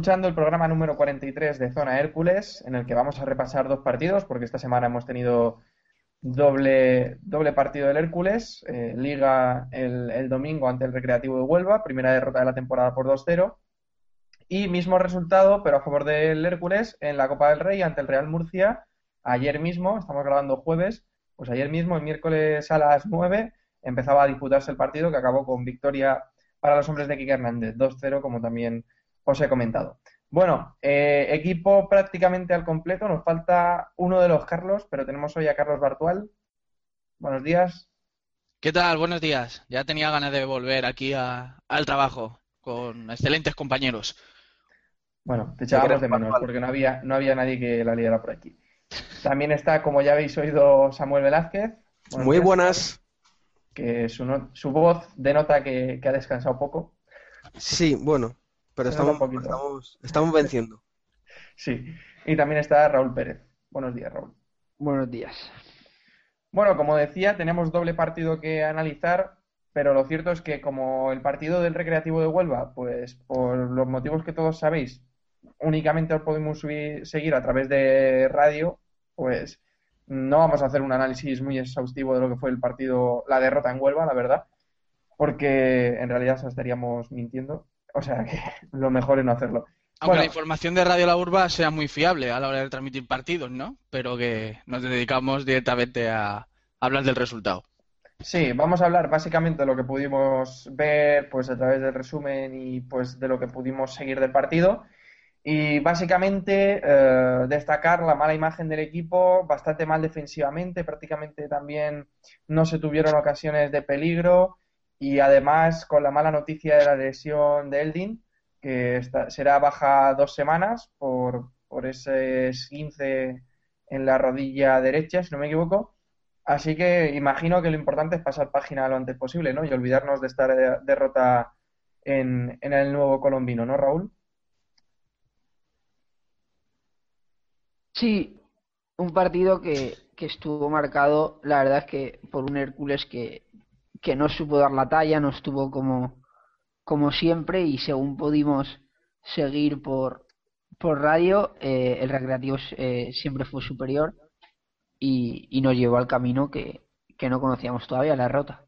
Escuchando el programa número 43 de Zona Hércules, en el que vamos a repasar dos partidos, porque esta semana hemos tenido doble, doble partido del Hércules, eh, Liga el, domingo ante el Recreativo de Huelva, primera derrota de la temporada por 2-0, y mismo resultado, pero a favor del Hércules, en la Copa del Rey ante el Real Murcia, ayer mismo, estamos grabando jueves, pues ayer mismo, el miércoles a las 9, empezaba a disputarse el partido que acabó con victoria para los hombres de Quique Hernández, 2-0, como también os he comentado. Bueno, eh, equipo prácticamente al completo. Nos falta uno de los Carlos, pero tenemos hoy a Carlos Bartual. Buenos días. ¿Qué tal? Buenos días. Ya tenía ganas de volver aquí a- al trabajo con excelentes compañeros. Bueno, te echábamos de menos porque no había, no había nadie que la liara por aquí. También está, como ya habéis oído, Samuel Velázquez. Buenos Muy días, buenas. Que su, no- su voz denota que, que ha descansado poco. Sí, bueno, pero estamos, estamos, estamos venciendo. Sí. Y también está Raúl Pérez. Buenos días, Raúl. Buenos días. Bueno, como decía, tenemos doble partido que analizar, pero lo cierto es que como el partido del Recreativo de Huelva, pues por los motivos que todos sabéis, únicamente os podemos subir- seguir a través de radio, pues no vamos a hacer un análisis muy exhaustivo de lo que fue el partido, la derrota en Huelva, la verdad, porque en realidad os estaríamos mintiendo. O sea que lo mejor es no hacerlo. Aunque Bueno. la información de Radio La Urba sea muy fiable a la hora de transmitir partidos, ¿no? Pero que nos dedicamos directamente a hablar del resultado. Sí, vamos a hablar básicamente de lo que pudimos ver pues a través del resumen y pues de lo que pudimos seguir del partido. Y básicamente eh, destacar la mala imagen del equipo, bastante mal defensivamente, prácticamente también no se tuvieron ocasiones de peligro y además con la mala noticia de la lesión de Eldin, que está- será baja dos semanas por, por ese esguince en la rodilla derecha, si no me equivoco. Así que imagino que lo importante es pasar página lo antes posible, ¿no? Y olvidarnos de esta de- derrota en, en el nuevo colombino, ¿no, Raúl? Sí, un partido que, que estuvo marcado, la verdad es que por un Hércules que, que no supo dar la talla, no estuvo como, como siempre y según pudimos seguir por, por radio, eh, el Recreativo eh, siempre fue superior y, y nos llevó al camino que, que no conocíamos todavía, la derrota.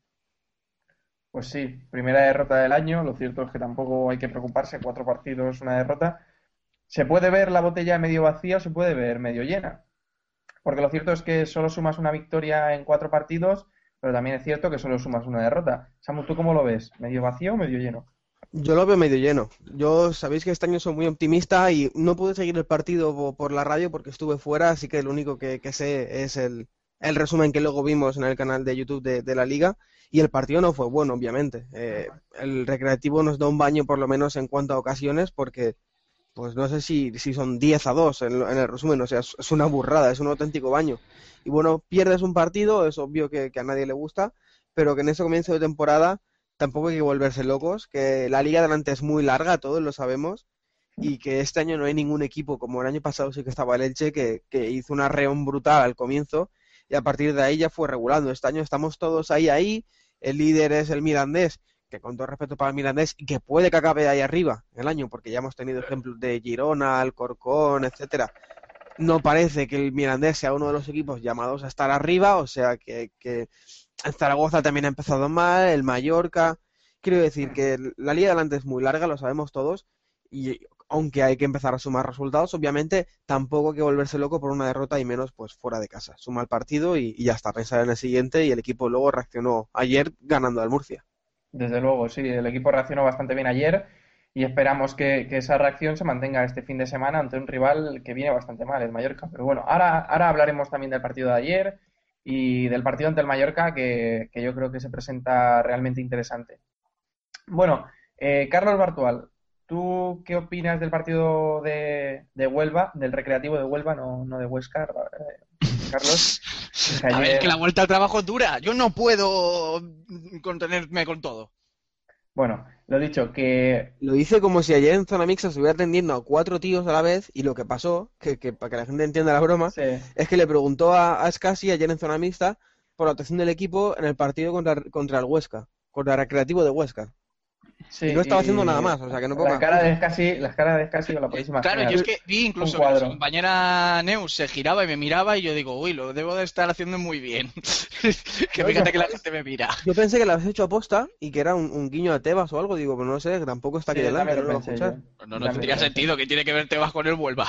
Pues sí, primera derrota del año. Lo cierto es que tampoco hay que preocuparse. Cuatro partidos, una derrota. Se puede ver la botella medio vacía o se puede ver medio llena. Porque lo cierto es que solo sumas una victoria en cuatro partidos, pero también es cierto que solo sumas una derrota. Samu, ¿tú cómo lo ves? ¿Medio vacío o medio lleno? Yo lo veo medio lleno. Yo sabéis que este año soy muy optimista y no pude seguir el partido po- por la radio porque estuve fuera, así que lo único que, que sé es el, el resumen que luego vimos en el canal de YouTube de, de la liga. Y el partido no fue bueno, obviamente. Eh, el recreativo nos da un baño por lo menos en cuanto a ocasiones porque, pues no sé si, si son 10 a 2 en, en el resumen, o sea, es, una burrada, es un auténtico baño. Y bueno, pierdes un partido, es obvio que, que a nadie le gusta, pero que en ese comienzo de temporada tampoco hay que volverse locos, que la liga delante es muy larga, todos lo sabemos, y que este año no hay ningún equipo, como el año pasado sí que estaba el Elche, que, que hizo una reón brutal al comienzo, y a partir de ahí ya fue regulando. Este año estamos todos ahí, ahí, el líder es el Mirandés, que con todo respeto para el Mirandés, y que puede que acabe ahí arriba el año, porque ya hemos tenido ejemplos de Girona, Alcorcón, etcétera. No parece que el Mirandés sea uno de los equipos llamados a estar arriba, o sea que, que el Zaragoza también ha empezado mal, el Mallorca. Quiero decir que la liga delante es muy larga, lo sabemos todos, y aunque hay que empezar a sumar resultados, obviamente tampoco hay que volverse loco por una derrota y menos pues fuera de casa. Suma el partido y, y ya está, pensar en el siguiente y el equipo luego reaccionó ayer ganando al Murcia. Desde luego, sí, el equipo reaccionó bastante bien ayer y esperamos que, esa reacción se mantenga este fin de semana ante un rival que viene bastante mal, el Mallorca. Pero bueno, ahora, ahora hablaremos también del partido de ayer y del partido ante el Mallorca que, que yo creo que se presenta realmente interesante. Bueno, eh, Carlos Bartual, ¿tú qué opinas del partido de, de Huelva, del Recreativo de Huelva, no, no de Huesca, eh, Carlos? Que A ver, que la vuelta al trabajo es dura. Yo no puedo contenerme con todo. Bueno, lo dicho, que Lo hice como si ayer en zona mixta estuviera atendiendo a cuatro tíos a la vez y lo que pasó, que, que para que la gente entienda la broma, sí, es que le preguntó a, a Scassi ayer en zona mixta por la actuación del equipo en el partido contra, contra el Huesca, contra el Recreativo de Huesca. Sí, y no estaba y haciendo nada más, o sea que no puedo La más. cara de Scassi, la cara de Scassi la podéis imaginar. Claro, yo es que vi incluso Un que cuadro. su compañera Neus se giraba y me miraba y yo digo, uy, lo debo de estar haciendo muy bien. que fíjate que la gente me mira. Yo pensé que la habías hecho aposta y que era un, un guiño a Tebas o algo, digo, pero no sé, que tampoco está aquí Sí, delante, no lo lo va a pensé. No, no tendría sentido que tiene que ver Tebas con el Huelva.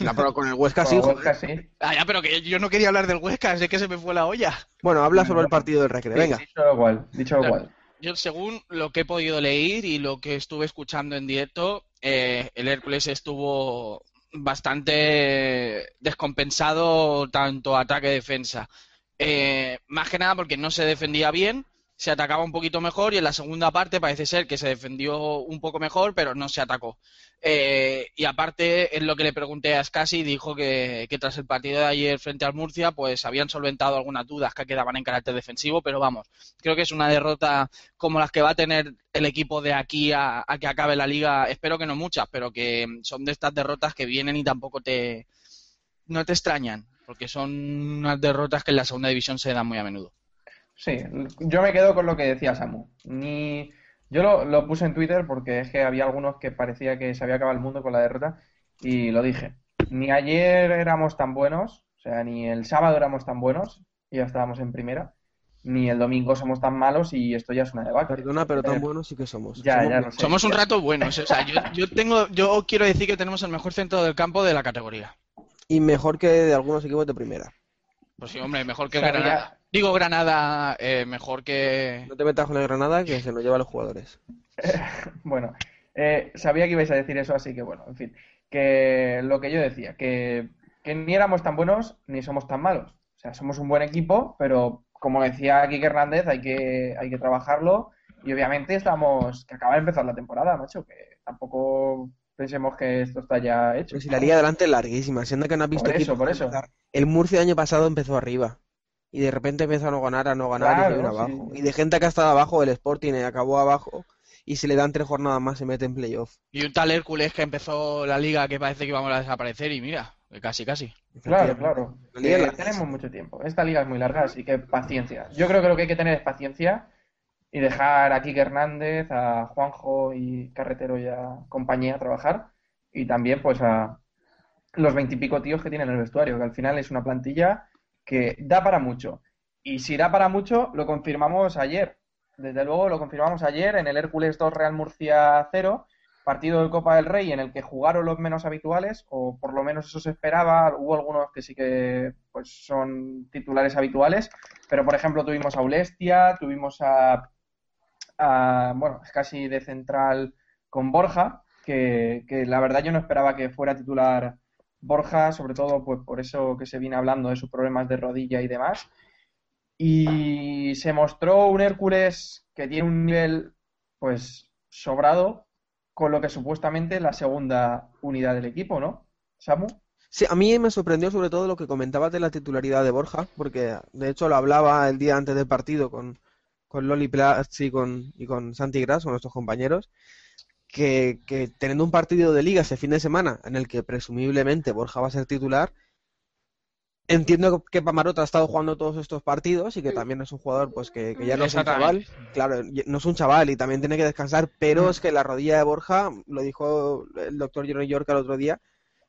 No, pero con el Huesca sí, joder. Huesca sí. Ah, ya, pero que yo no quería hablar del Huesca, es que se me fue la olla. Bueno, habla sobre el partido del Recre, Sí, venga. Dicho lo cual, dicho cual. Yo, según lo que he podido leer y lo que estuve escuchando en directo, eh, el Hércules estuvo bastante descompensado tanto ataque-defensa. Eh, más que nada porque no se defendía bien, se atacaba un poquito mejor y en la segunda parte parece ser que se defendió un poco mejor, pero no se atacó. Eh, y aparte, es lo que le pregunté a Scassi, dijo que, que tras el partido de ayer frente al Murcia, pues habían solventado algunas dudas que quedaban en carácter defensivo, pero vamos, creo que es una derrota como las que va a tener el equipo de aquí a, a que acabe la liga, espero que no muchas, pero que son de estas derrotas que vienen y tampoco te no te extrañan, porque son unas derrotas que en la segunda división se dan muy a menudo. Sí, yo me quedo con lo que decía Samu. Ni... Yo lo, lo puse en Twitter porque es que había algunos que parecía que se había acabado el mundo con la derrota y lo dije. Ni ayer éramos tan buenos, o sea, ni el sábado éramos tan buenos y ya estábamos en primera, ni el domingo somos tan malos y esto ya es una debacle. Perdona, pero tan Eh, buenos sí que somos. Ya, Somos ya sé. Somos un rato buenos, o sea, yo, yo tengo, yo quiero decir que tenemos el mejor centro del campo de la categoría. Y mejor que de algunos equipos de primera. Pues sí, hombre, mejor que Sabía- Granada. Digo Granada, eh, mejor que... No te metas con el Granada que se nos lleva a los jugadores. Bueno, eh, sabía que ibais a decir eso, así que bueno, en fin. Que lo que yo decía, que, que ni éramos tan buenos ni somos tan malos. O sea, somos un buen equipo, pero como decía Kike Hernández, hay que, hay que trabajarlo. Y obviamente estamos, que acaba de empezar la temporada, macho, que tampoco pensemos que esto está ya hecho. Pero si la liga adelante es larguísima, siendo que no has visto Por eso, equipos por eso. El Murcia el año pasado empezó arriba. Y de repente empezó a no ganar, a no ganar y Claro, sí. abajo. Y de gente que ha estado abajo, el Sporting acabó abajo. Y si le dan tres jornadas más se mete en playoff. Y un tal Hércules que empezó la liga que parece que íbamos a desaparecer y mira, casi, casi. Claro, claro. La liga tenemos mucho tiempo. Esta liga es muy larga, así que paciencia. Yo creo que lo que hay que tener es paciencia y dejar a Kike Hernández, a Juanjo y Carretero y a compañía trabajar. Y también, pues, a los veintipico tíos que tienen en el vestuario, que al final es una plantilla que da para mucho. Y si da para mucho, lo confirmamos ayer. Desde luego, lo confirmamos ayer en el Hércules 2 Real Murcia 0 partido de Copa del Rey en el que jugaron los menos habituales, o por lo menos eso se esperaba. Hubo algunos que sí que pues son titulares habituales, pero por ejemplo tuvimos a Ulestia, tuvimos a, bueno, es casi de central con Borja, que la verdad yo no esperaba que fuera titular Borja, sobre todo pues por eso que se viene hablando de sus problemas de rodilla y demás. Y se mostró un Hércules que tiene un nivel pues sobrado con lo que supuestamente es la segunda unidad del equipo, ¿no? Samu. Sí, a mí me sorprendió sobre todo lo que comentabas de la titularidad de Borja, porque de hecho lo hablaba el día antes del partido con, con Loli Plats y con, y con Santi con nuestros compañeros, que, que teniendo un partido de liga ese fin de semana en el que presumiblemente Borja va a ser titular, entiendo que Pamarota ha estado jugando todos estos partidos y que también es un jugador pues que, que ya no es un chaval, claro, no es un chaval y también tiene que descansar, pero es que la rodilla de Borja, lo dijo el doctor Jerome York el otro día,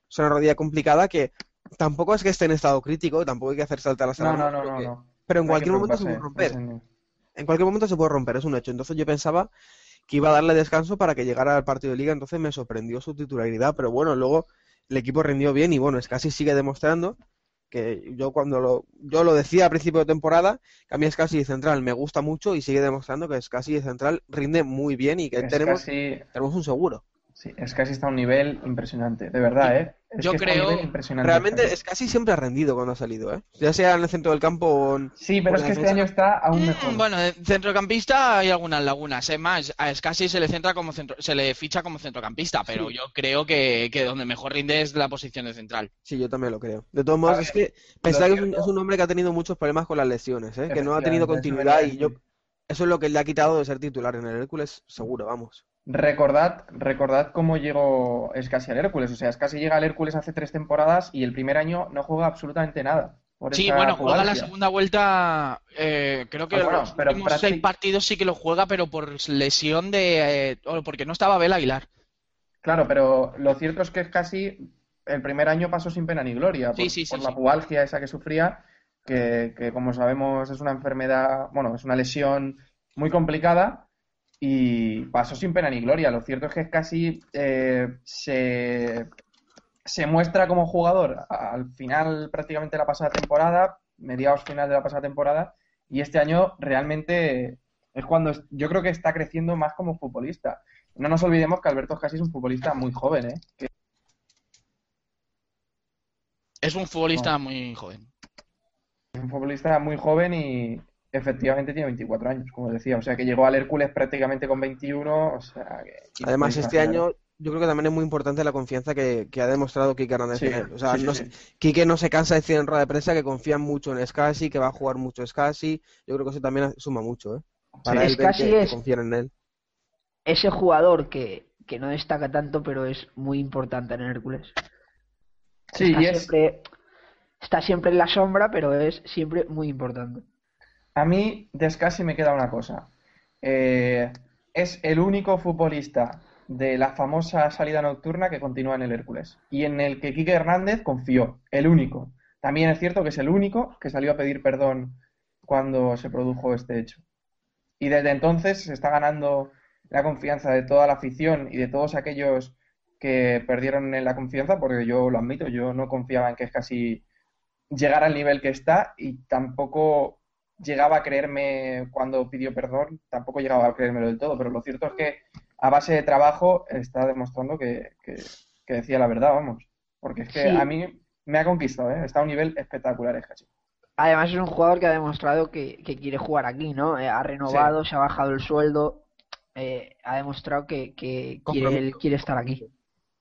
es una rodilla complicada que tampoco es que esté en estado crítico, tampoco hay que hacer saltar las No, no, alarmas, no, pero no, que- no. pero en No cualquier momento se puede romper. En cualquier momento se puede romper, es un hecho. Entonces yo pensaba que iba a darle descanso para que llegara al partido de liga, entonces me sorprendió su titularidad, pero bueno, luego el equipo rindió bien y bueno, es casi sigue demostrando que yo cuando lo, yo lo decía a principio de temporada, que a mí es casi central me gusta mucho y sigue demostrando que es casi de central rinde muy bien y que Es tenemos, casi, tenemos un seguro. sí, es casi está a un nivel impresionante, de verdad, ¿eh? Es Yo creo-. Realmente es casi siempre ha rendido cuando ha salido, ¿eh? Ya sea en el centro del campo o en... Sí, pero es en que este año está aún mejor. Mm, Bueno, de centrocampista hay algunas lagunas. Es más, a Scassi se le centra como centro, se le ficha como centrocampista, pero Sí. yo creo que, que donde mejor rinde es la posición de central. Sí, yo también lo creo. De todos modos, A es que pensar que es un, es un hombre que ha tenido muchos problemas con las lesiones, ¿eh? Que no ha tenido continuidad y yo eso es lo que le ha quitado de ser titular en el Hércules, seguro, vamos. Recordad, recordad cómo llegó Scassi al Hércules. O sea, Scassi llega al Hércules hace tres temporadas y el primer año no juega absolutamente nada. Por Sí, bueno, juega la segunda vuelta. eh, creo que Ah, bueno, los pero últimos seis partidos sí que lo juega, pero por lesión de. eh, porque no estaba Abel Aguilar. Claro, pero lo cierto es que Scassi el primer año pasó sin pena ni gloria por, Sí, sí, sí, por la pubalgia esa que sufría, que, que como sabemos es una enfermedad, bueno, es una lesión muy complicada y pasó sin pena ni gloria. Lo cierto es que Scassi eh, se, se muestra como jugador al final prácticamente de la pasada temporada, mediados final de la pasada temporada, y este año realmente es cuando yo creo que está creciendo más como futbolista. No nos olvidemos que Alberto Scassi es un futbolista muy joven, ¿eh? Que Es un futbolista muy joven. es un futbolista muy joven y efectivamente tiene 24 años, como decía. O sea, que llegó al Hércules prácticamente con 21, o sea, que... Además, este imaginar. año yo creo que también es muy importante la confianza que, que ha demostrado Quique Hernández Sí, en él. O sea, sí, no sí. Quique no se cansa de decir en rueda de prensa que confía mucho en Scassi, que va a jugar mucho Scassi. Yo creo que eso también suma mucho, ¿eh? Para él ver que, que es- confían en él. Ese jugador que, que no destaca tanto, pero es muy importante en Hércules. Sí, está siempre, está siempre en la sombra, pero es siempre muy importante. A mí de Scassi me queda una cosa. Eh, es el único futbolista de la famosa salida nocturna que continúa en el Hércules y en el que Quique Hernández confió, el único. También es cierto que es el único que salió a pedir perdón cuando se produjo este hecho. Y desde entonces se está ganando la confianza de toda la afición y de todos aquellos que perdieron la confianza, porque yo lo admito, yo no confiaba en que Scassi llegara al nivel que está y tampoco llegaba a creerme cuando pidió perdón, tampoco llegaba a creérmelo del todo, pero lo cierto es que a base de trabajo está demostrando que, que- que decía la verdad, vamos. Porque es que Sí. a mí me ha conquistado, ¿eh? Está a un nivel espectacular, es casi. Además es un jugador que ha demostrado que, que quiere jugar aquí, ¿no? Eh, ha renovado, se ha bajado el sueldo, eh, ha demostrado que, que quiere, él quiere estar aquí.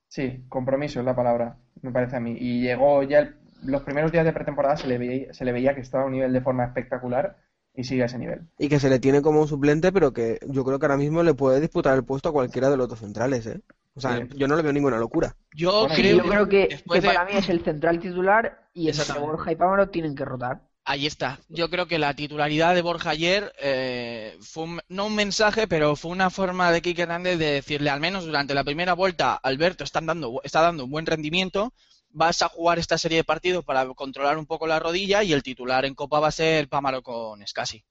Sí, compromiso es la palabra, me parece a mí. Y llegó ya el- los primeros días de pretemporada se le veía, se le veía que estaba a un nivel de forma espectacular y sigue a ese nivel. Y que se le tiene como un suplente, pero que yo creo que ahora mismo le puede disputar el puesto a cualquiera de los dos centrales, ¿eh? O sea, Sí. yo no le veo ninguna locura. Yo Bueno, creo yo creo que, de- para mí es el central titular y entre Exactamente. Borja y Pamaro tienen que rotar. Ahí está. Yo creo que la titularidad de Borja ayer eh, fue un- no un mensaje, pero fue una forma de Quique Hernández de decirle, al menos durante la primera vuelta, Alberto están dando, está dando un buen rendimiento, vas a jugar esta serie de partidos para controlar un poco la rodilla y el titular en Copa va a ser Pámaro con Scassi.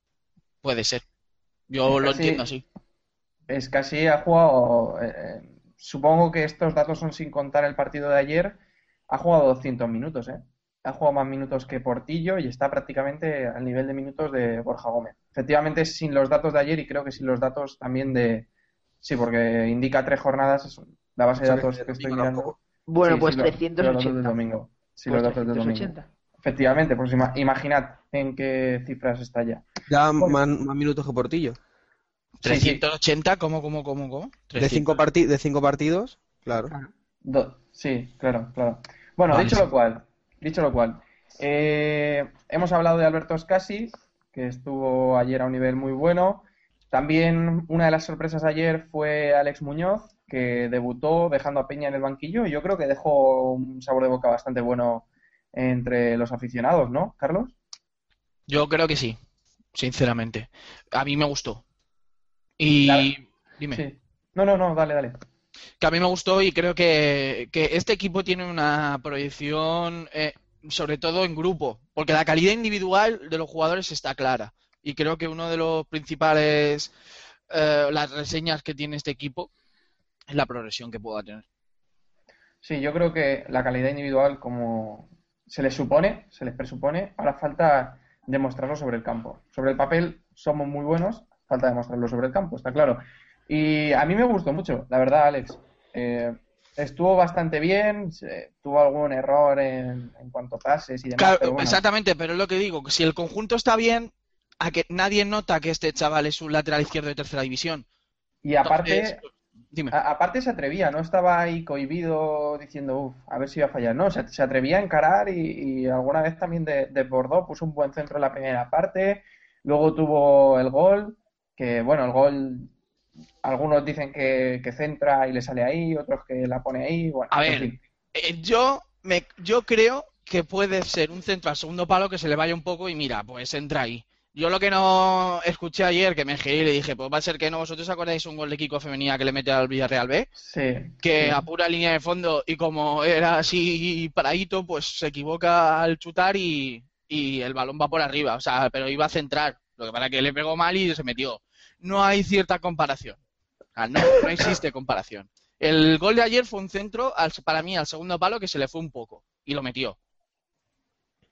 Puede ser. Yo lo Scassi- entiendo así. Es casi ha jugado, eh, eh, supongo que estos datos son sin contar el partido de ayer, ha jugado 200 minutos, ¿eh? Ha jugado más minutos que Portillo y está prácticamente al nivel de minutos de Borja Gómez. Efectivamente, sin los datos de ayer y creo que sin los datos también de Sí, porque indica tres jornadas, es la base de datos que estoy mirando. Bueno, Sí, pues sí, lo- sí, los datos del 380. domingo. Sí, Pues los datos del domingo. 380. Efectivamente, pues ima- imaginad en qué cifras está ya. Ya más, más minutos que Portillo. Sí, sí. 380, ¿cómo, cómo, cómo, cómo? De cinco, parti- de cinco partidos, claro. Do- sí, claro, claro. Bueno, Vale, dicho lo cual, dicho lo cual, eh, hemos hablado de Alberto Scassi, que estuvo ayer a un nivel muy bueno. También una de las sorpresas ayer fue Alex Muñoz, que debutó dejando a Peña en el banquillo y yo creo que dejó un sabor de boca bastante bueno entre los aficionados, ¿no, Carlos? Yo creo que sí, sinceramente. A mí me gustó. Y Dale. dime, Sí. No, no, no, dale, dale. que a mí me gustó y creo que, que este equipo tiene una proyección, eh, sobre todo en grupo, porque la calidad individual de los jugadores está clara. Y creo que uno de los principales, eh, las reseñas que tiene este equipo es la progresión que pueda tener. Sí, yo creo que la calidad individual, como se les supone, se les presupone, ahora falta demostrarlo sobre el campo. Sobre el papel somos muy buenos, falta demostrarlo sobre el campo, está claro. Y a mí me gustó mucho, la verdad, Alex. Eh, estuvo bastante bien, tuvo algún error en, en cuanto a pases y demás, Claro, pero bueno. exactamente, pero es lo que digo, que si el conjunto está bien, a que nadie nota que este chaval es un lateral izquierdo de tercera división. Y aparte, Entonces, dime. A- aparte se atrevía, no estaba ahí cohibido diciendo, uff, a ver si iba a fallar. No, se, se atrevía a encarar y, y alguna vez también de- desbordó, puso un buen centro en la primera parte, luego tuvo el gol, que bueno, el gol, algunos dicen que, que centra y le sale ahí, otros que la pone ahí, bueno, A ver. Eh, yo, me, yo creo que puede ser un centro al segundo palo que se le vaya un poco y mira, pues entra ahí. Yo lo que no escuché ayer, que me giré y le dije, pues va a ser que no, vosotros acordáis un gol de Kiko Femenía que le mete al Villarreal B, Sí, que sí. a pura línea de fondo y como era así paradito, pues se equivoca al chutar y, y el balón va por arriba, o sea, pero iba a centrar, lo que para que le pegó mal y se metió. No hay cierta comparación, O sea, no, no existe comparación. El gol de ayer fue un centro, al- para mí, al segundo palo que se le fue un poco y lo metió,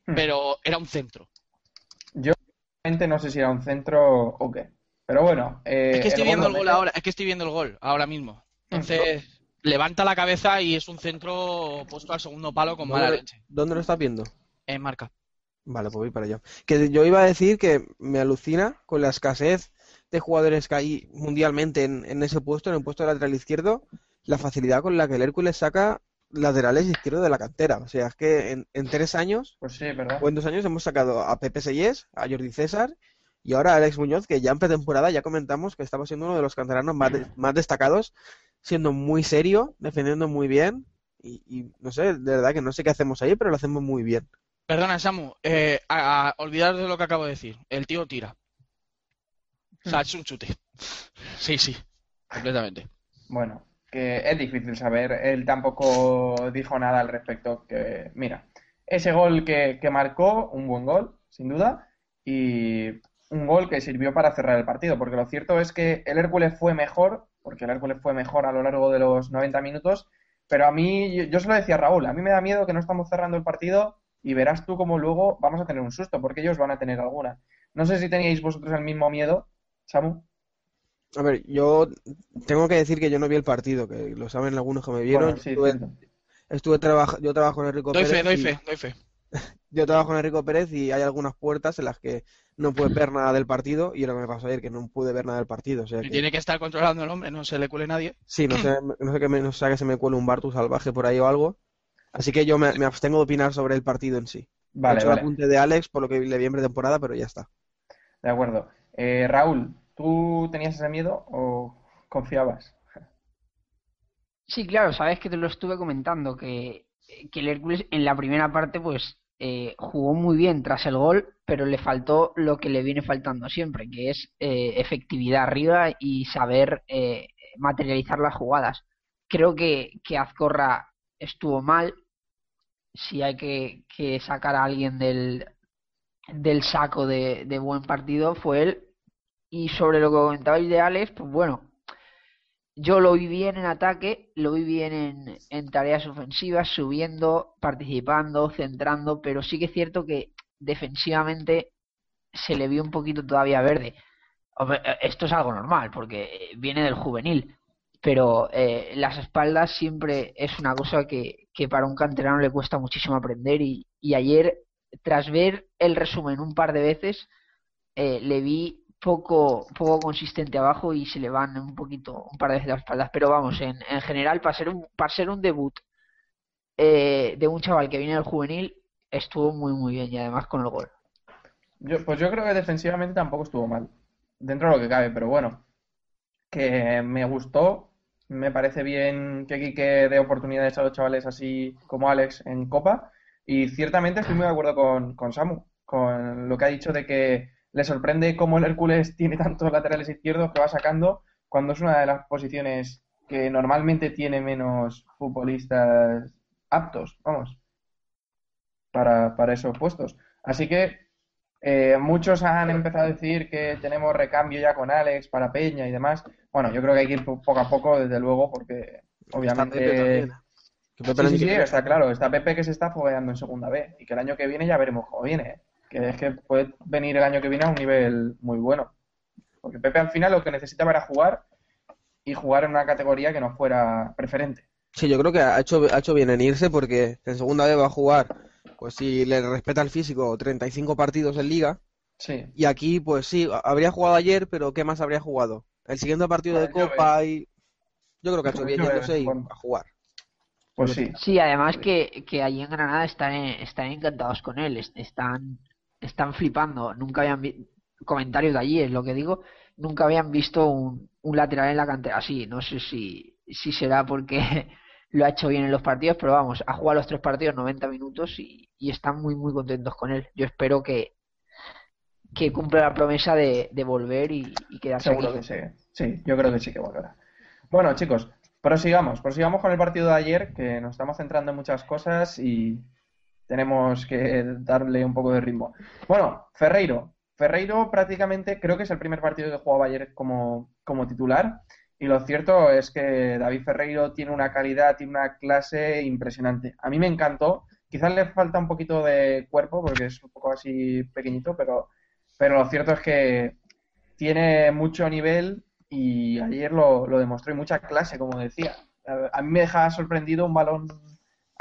Hmm. pero era un centro. Realmente no sé si era un centro o qué. Pero bueno, eh, Es que estoy el viendo el gol ahora, es que estoy viendo el gol ahora mismo. Entonces, levanta la cabeza y es un centro puesto al segundo palo con mala ¿Dónde, leche. dónde lo estás viendo? En marca. Vale, pues voy para allá. Que yo iba a decir que me alucina con la escasez de jugadores que hay mundialmente en, en ese puesto, en el puesto de lateral izquierdo, la facilidad con la que el Hércules saca laterales izquierdos de la cantera. O sea, es que en, en tres años Pues sí, ¿verdad? o en dos años hemos sacado a Pepe Sellés, a Jordi César y ahora a Alex Muñoz, que ya en pretemporada ya comentamos que estaba siendo uno de los canteranos más, de- más destacados, siendo muy serio, defendiendo muy bien. Y, y no sé, de verdad que no sé qué hacemos ahí, pero lo hacemos muy bien. Perdona, Samu, eh, a, a olvidar de lo que acabo de decir. El tío tira. O sea, es un chute. Sí, sí, completamente. Bueno, que es difícil saber. Él tampoco dijo nada al respecto. Que, mira, ese gol que, que marcó, un buen gol, sin duda, y un gol que sirvió para cerrar el partido. Porque lo cierto es que el Hércules fue mejor, porque el Hércules fue mejor a lo largo de los 90 minutos. Pero a mí, yo, yo se lo decía a Raúl, a mí me da miedo que no estamos cerrando el partido y verás tú cómo luego vamos a tener un susto, porque ellos van a tener alguna. No sé si teníais vosotros el mismo miedo, Samu. A ver, yo tengo que decir que yo no vi el partido, que lo saben algunos que me vieron. Bueno, sí, Estuve, estuve traba- yo trabajo en Enrico Doy Pérez fe, doy y- fe, doy fe. yo trabajo en Enrico Pérez y hay algunas puertas en las que no puedes ver nada del partido y lo que me pasó ayer, que no pude ver nada del partido. O sea que, tiene que estar controlando el hombre, no se le cuele nadie. sí, no sé, no sé que, me, no sea que se me cuele un Bartu salvaje por ahí o algo. Así que yo me, me abstengo de opinar sobre el partido en sí. He Vale, hecho vale. el apunte de Alex por lo que le vi en pretemporada, pero ya está. De acuerdo. Eh, Raúl, ¿tú tenías ese miedo o confiabas? Sí, claro, sabes que te lo estuve comentando, que, que el Hércules en la primera parte pues eh, jugó muy bien tras el gol, pero le faltó lo que le viene faltando siempre, que es eh, efectividad arriba y saber eh, materializar las jugadas. Creo que, que Azcorra estuvo mal, si hay que, que sacar a alguien del, del saco de, de buen partido fue él. Y sobre lo que comentabais de Alex, pues bueno, yo lo vi bien en ataque, lo vi bien en, en tareas ofensivas, subiendo, participando, centrando, pero sí que es cierto que defensivamente se le vio un poquito todavía verde. Eh, Esto es algo normal, porque eh, viene del juvenil, pero eh, las espaldas siempre es una cosa que, que para un canterano le cuesta muchísimo aprender y, y ayer, tras ver el resumen un par de veces, le vi poco, poco consistente abajo y se le van un poquito, un par de veces las espaldas. Pero vamos, en, en general, para ser un, para ser un debut eh, de un chaval que viene del juvenil, estuvo muy, muy bien y además con el gol. Yo, pues yo creo que defensivamente tampoco estuvo mal, dentro de lo que cabe, pero bueno, que me gustó, me parece bien que Quique dé oportunidades a los chavales así como Alex en Copa, y ciertamente estoy muy de acuerdo con, con Samu, con lo que ha dicho de que le sorprende cómo el Hércules tiene tantos laterales izquierdos que va sacando cuando es una de las posiciones que normalmente tiene menos futbolistas aptos, vamos, para, para esos puestos. Así que eh, muchos han empezado a decir que tenemos recambio ya con Alex para Peña y demás. Bueno, yo creo que hay que ir po- poco a poco, desde luego, porque Está obviamente... Que Pepe Sí, sí, está claro. Está Pepe que se está fogueando en segunda B y que el año que viene ya veremos cómo viene. Que es que puede venir el año que viene a un nivel muy bueno. Porque Pepe al final lo que necesitaba era jugar y jugar en una categoría que no fuera preferente. Sí, yo creo que ha hecho, ha hecho bien en irse porque en segunda vez va a jugar, pues si le respeta el físico, 35 partidos en liga. Sí. Y aquí, pues sí, habría jugado ayer, pero ¿qué más habría jugado? El siguiente partido de yo Copa y... Yo creo que ha hecho bien yéndose y a jugar. Pues sí. Sí, además que, que allí en Granada están, están encantados con él, es- están, están flipando. Nunca habían comentarios de allí, es lo que digo, nunca habían visto un, un lateral en la cantera así. No sé si, si será porque lo ha hecho bien en los partidos, pero vamos, ha jugado los tres partidos 90 minutos y, y están muy, muy contentos con él. Yo espero que, que cumpla la promesa de, de volver y, y quedarse Seguro aquí. que sí. Sí, yo creo que sí que volverá. Bueno, chicos, prosigamos. Prosigamos con el partido de ayer, que nos estamos centrando en muchas cosas y tenemos que darle un poco de ritmo. Bueno, Ferreiro. Ferreiro prácticamente creo que es el primer partido que jugaba ayer como, como titular. Y lo cierto es que David Ferreiro tiene una calidad, tiene una clase impresionante. A mí me encantó. Quizás le falta un poquito de cuerpo porque es un poco así pequeñito, pero, pero lo cierto es que tiene mucho nivel y ayer lo, lo demostró y mucha clase, como decía. A, mí me deja sorprendido un balón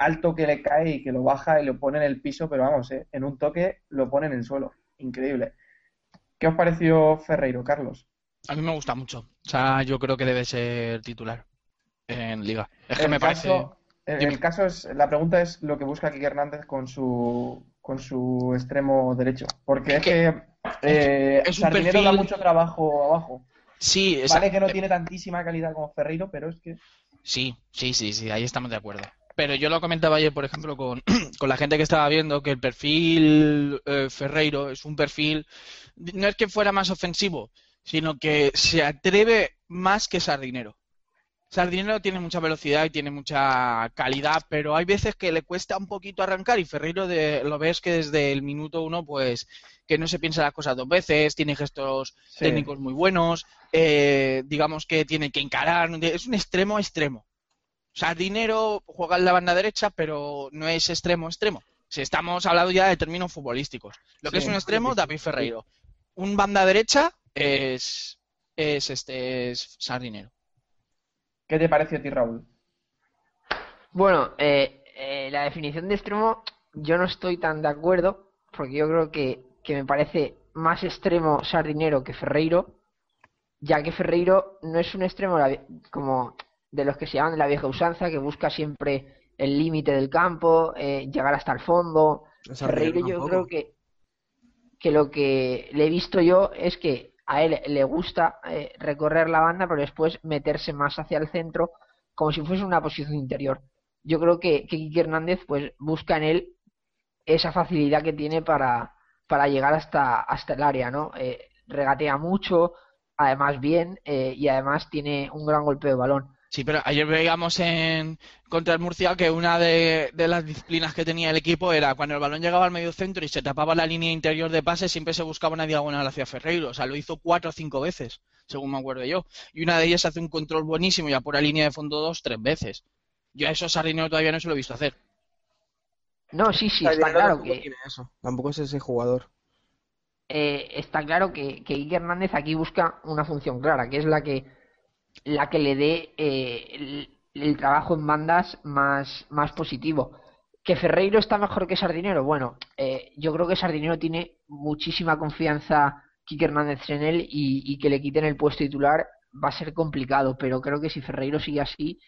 alto que le cae y que lo baja y lo pone en el piso, pero vamos, eh, en un toque lo pone en el suelo. Increíble. ¿Qué os pareció Ferreiro, Carlos? A mí me gusta mucho. O sea, yo creo que debe ser titular en Liga. Es que el me parece. el, el caso es, la pregunta es lo que busca Kike Hernández con su con su extremo derecho, porque es que eh, es un da mucho trabajo abajo. Sí, esa- Vale que no tiene tantísima calidad como Ferreiro, pero es que Sí, sí, sí, sí, ahí estamos de acuerdo. Pero yo lo comentaba ayer, por ejemplo, con, con la gente que estaba viendo que el perfil eh, Ferreiro es un perfil, no es que fuera más ofensivo, sino que se atreve más que Sardinero. Sardinero tiene mucha velocidad y tiene mucha calidad, pero hay veces que le cuesta un poquito arrancar y Ferreiro de- lo ves que desde el minuto uno, pues, que no se piensa las cosas dos veces, tiene gestos Sí. técnicos muy buenos, eh, digamos que tiene que encarar, es un extremo extremo. Sardinero juega en la banda derecha, pero no es extremo extremo. Si estamos hablando ya de términos futbolísticos. Lo que Sí. es un extremo, David Ferreiro. Un banda derecha es, es este es Sardinero. ¿qué te pareció a ti, Raúl? Bueno, eh, eh, la definición de extremo yo no estoy tan de acuerdo, porque yo creo que, que me parece más extremo Sardinero que Ferreiro, ya que Ferreiro no es un extremo como de los que se llaman de la vieja usanza, que busca siempre el límite del campo, eh, llegar hasta el fondo. Ferreiro yo tampoco. creo que, que lo que le he visto yo es que a él le gusta eh, recorrer la banda, pero después meterse más hacia el centro, como si fuese una posición interior. Yo creo que, que Quique Hernández pues busca en él esa facilidad que tiene para, para llegar hasta, hasta el área, ¿no? Eh, regatea mucho, además bien, eh, y además tiene un gran golpeo de balón. Sí, pero ayer veíamos en contra el Murcia que una de, de las disciplinas que tenía el equipo era cuando el balón llegaba al medio centro y se tapaba la línea interior de pase, siempre se buscaba una diagonal hacia Ferreiro. O sea, lo hizo cuatro o cinco veces, según me acuerdo yo. Y una de ellas hace un control buenísimo y apura línea de fondo dos, tres veces. Yo a eso Sardinero todavía no se lo he visto hacer. No, sí, sí, está claro tampoco que tiene eso. Tampoco es ese jugador. eh, está claro que, que Quique Hernández aquí busca una función clara, que es la que la que le dé eh, el, trabajo en bandas más, más positivo. ¿Que Ferreiro está mejor que Sardinero? Bueno, eh, yo creo que Sardinero tiene muchísima confianza Quique Hernández en él y, y que le quiten el puesto titular va a ser complicado, pero creo que si Ferreiro sigue así,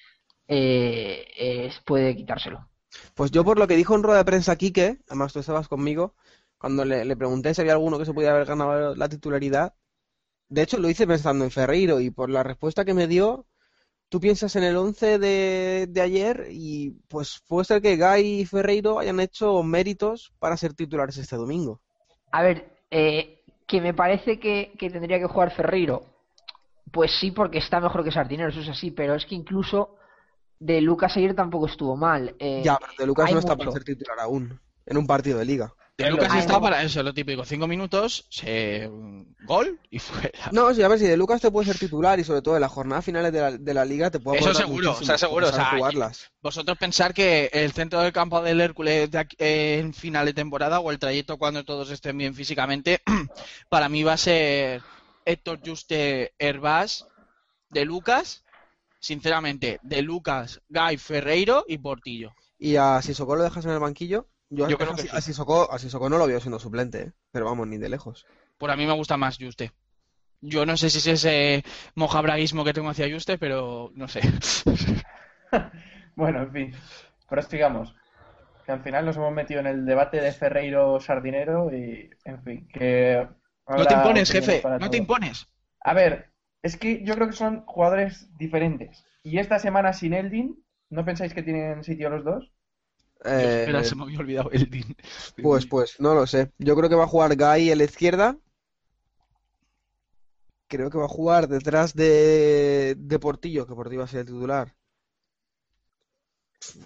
eh, puede quitárselo. Pues yo por lo que dijo en rueda de prensa Quique, además tú estabas conmigo, cuando le, le pregunté si había alguno que se podía haber ganado la titularidad, de hecho lo hice pensando en Ferreiro y por la respuesta que me dio, tú piensas en el 11 de, de ayer y pues puede ser que Guy y Ferreiro hayan hecho méritos para ser titulares este domingo. A ver, eh, que me parece que, que tendría que jugar Ferreiro. Pues sí, porque está mejor que Sardinero, eso es así, pero es que incluso de Lucas ayer tampoco estuvo mal. Eh, Ya, pero de Lucas no está mucho. para ser titular aún, en un partido de liga. De Lucas Ay, está no. para eso, lo típico. Cinco minutos, se... gol y fuera. No, sí, a ver, si de Lucas te puede ser titular y sobre todo en las jornadas finales de la, de la liga te puede Eso seguro, o sea, seguro, o sea, jugarlas. Vosotros pensar que el centro del campo del Hércules de aquí- eh, en final de temporada o el trayecto cuando todos estén bien físicamente, para mí va a ser Héctor Juste Herbás, de Lucas, sinceramente, de Lucas, Guy Ferreiro y Portillo. Y a Sissoko lo dejas en el banquillo. Yo, creo a, que sí. a Sissoko, a Sissoko no lo veo siendo suplente, ¿eh? pero vamos, ni de lejos. Por a mí me gusta más Juste. Yo no sé si es ese mojabraguismo que tengo hacia Juste, pero no sé. Bueno, en fin, prosigamos. Que al final nos hemos metido en el debate de Ferreiro Sardinero y, en fin, que. No te impones, jefe, no te impones. A ver, es que yo creo que son jugadores diferentes. Y esta semana sin Eldin, ¿no pensáis que tienen sitio los dos? Eh, Espera, se me había olvidado el DIN. pues, pues, no lo sé. Yo creo que va a jugar Guy en la izquierda. Creo que va a jugar detrás de, de Portillo, que Portillo va a ser el titular.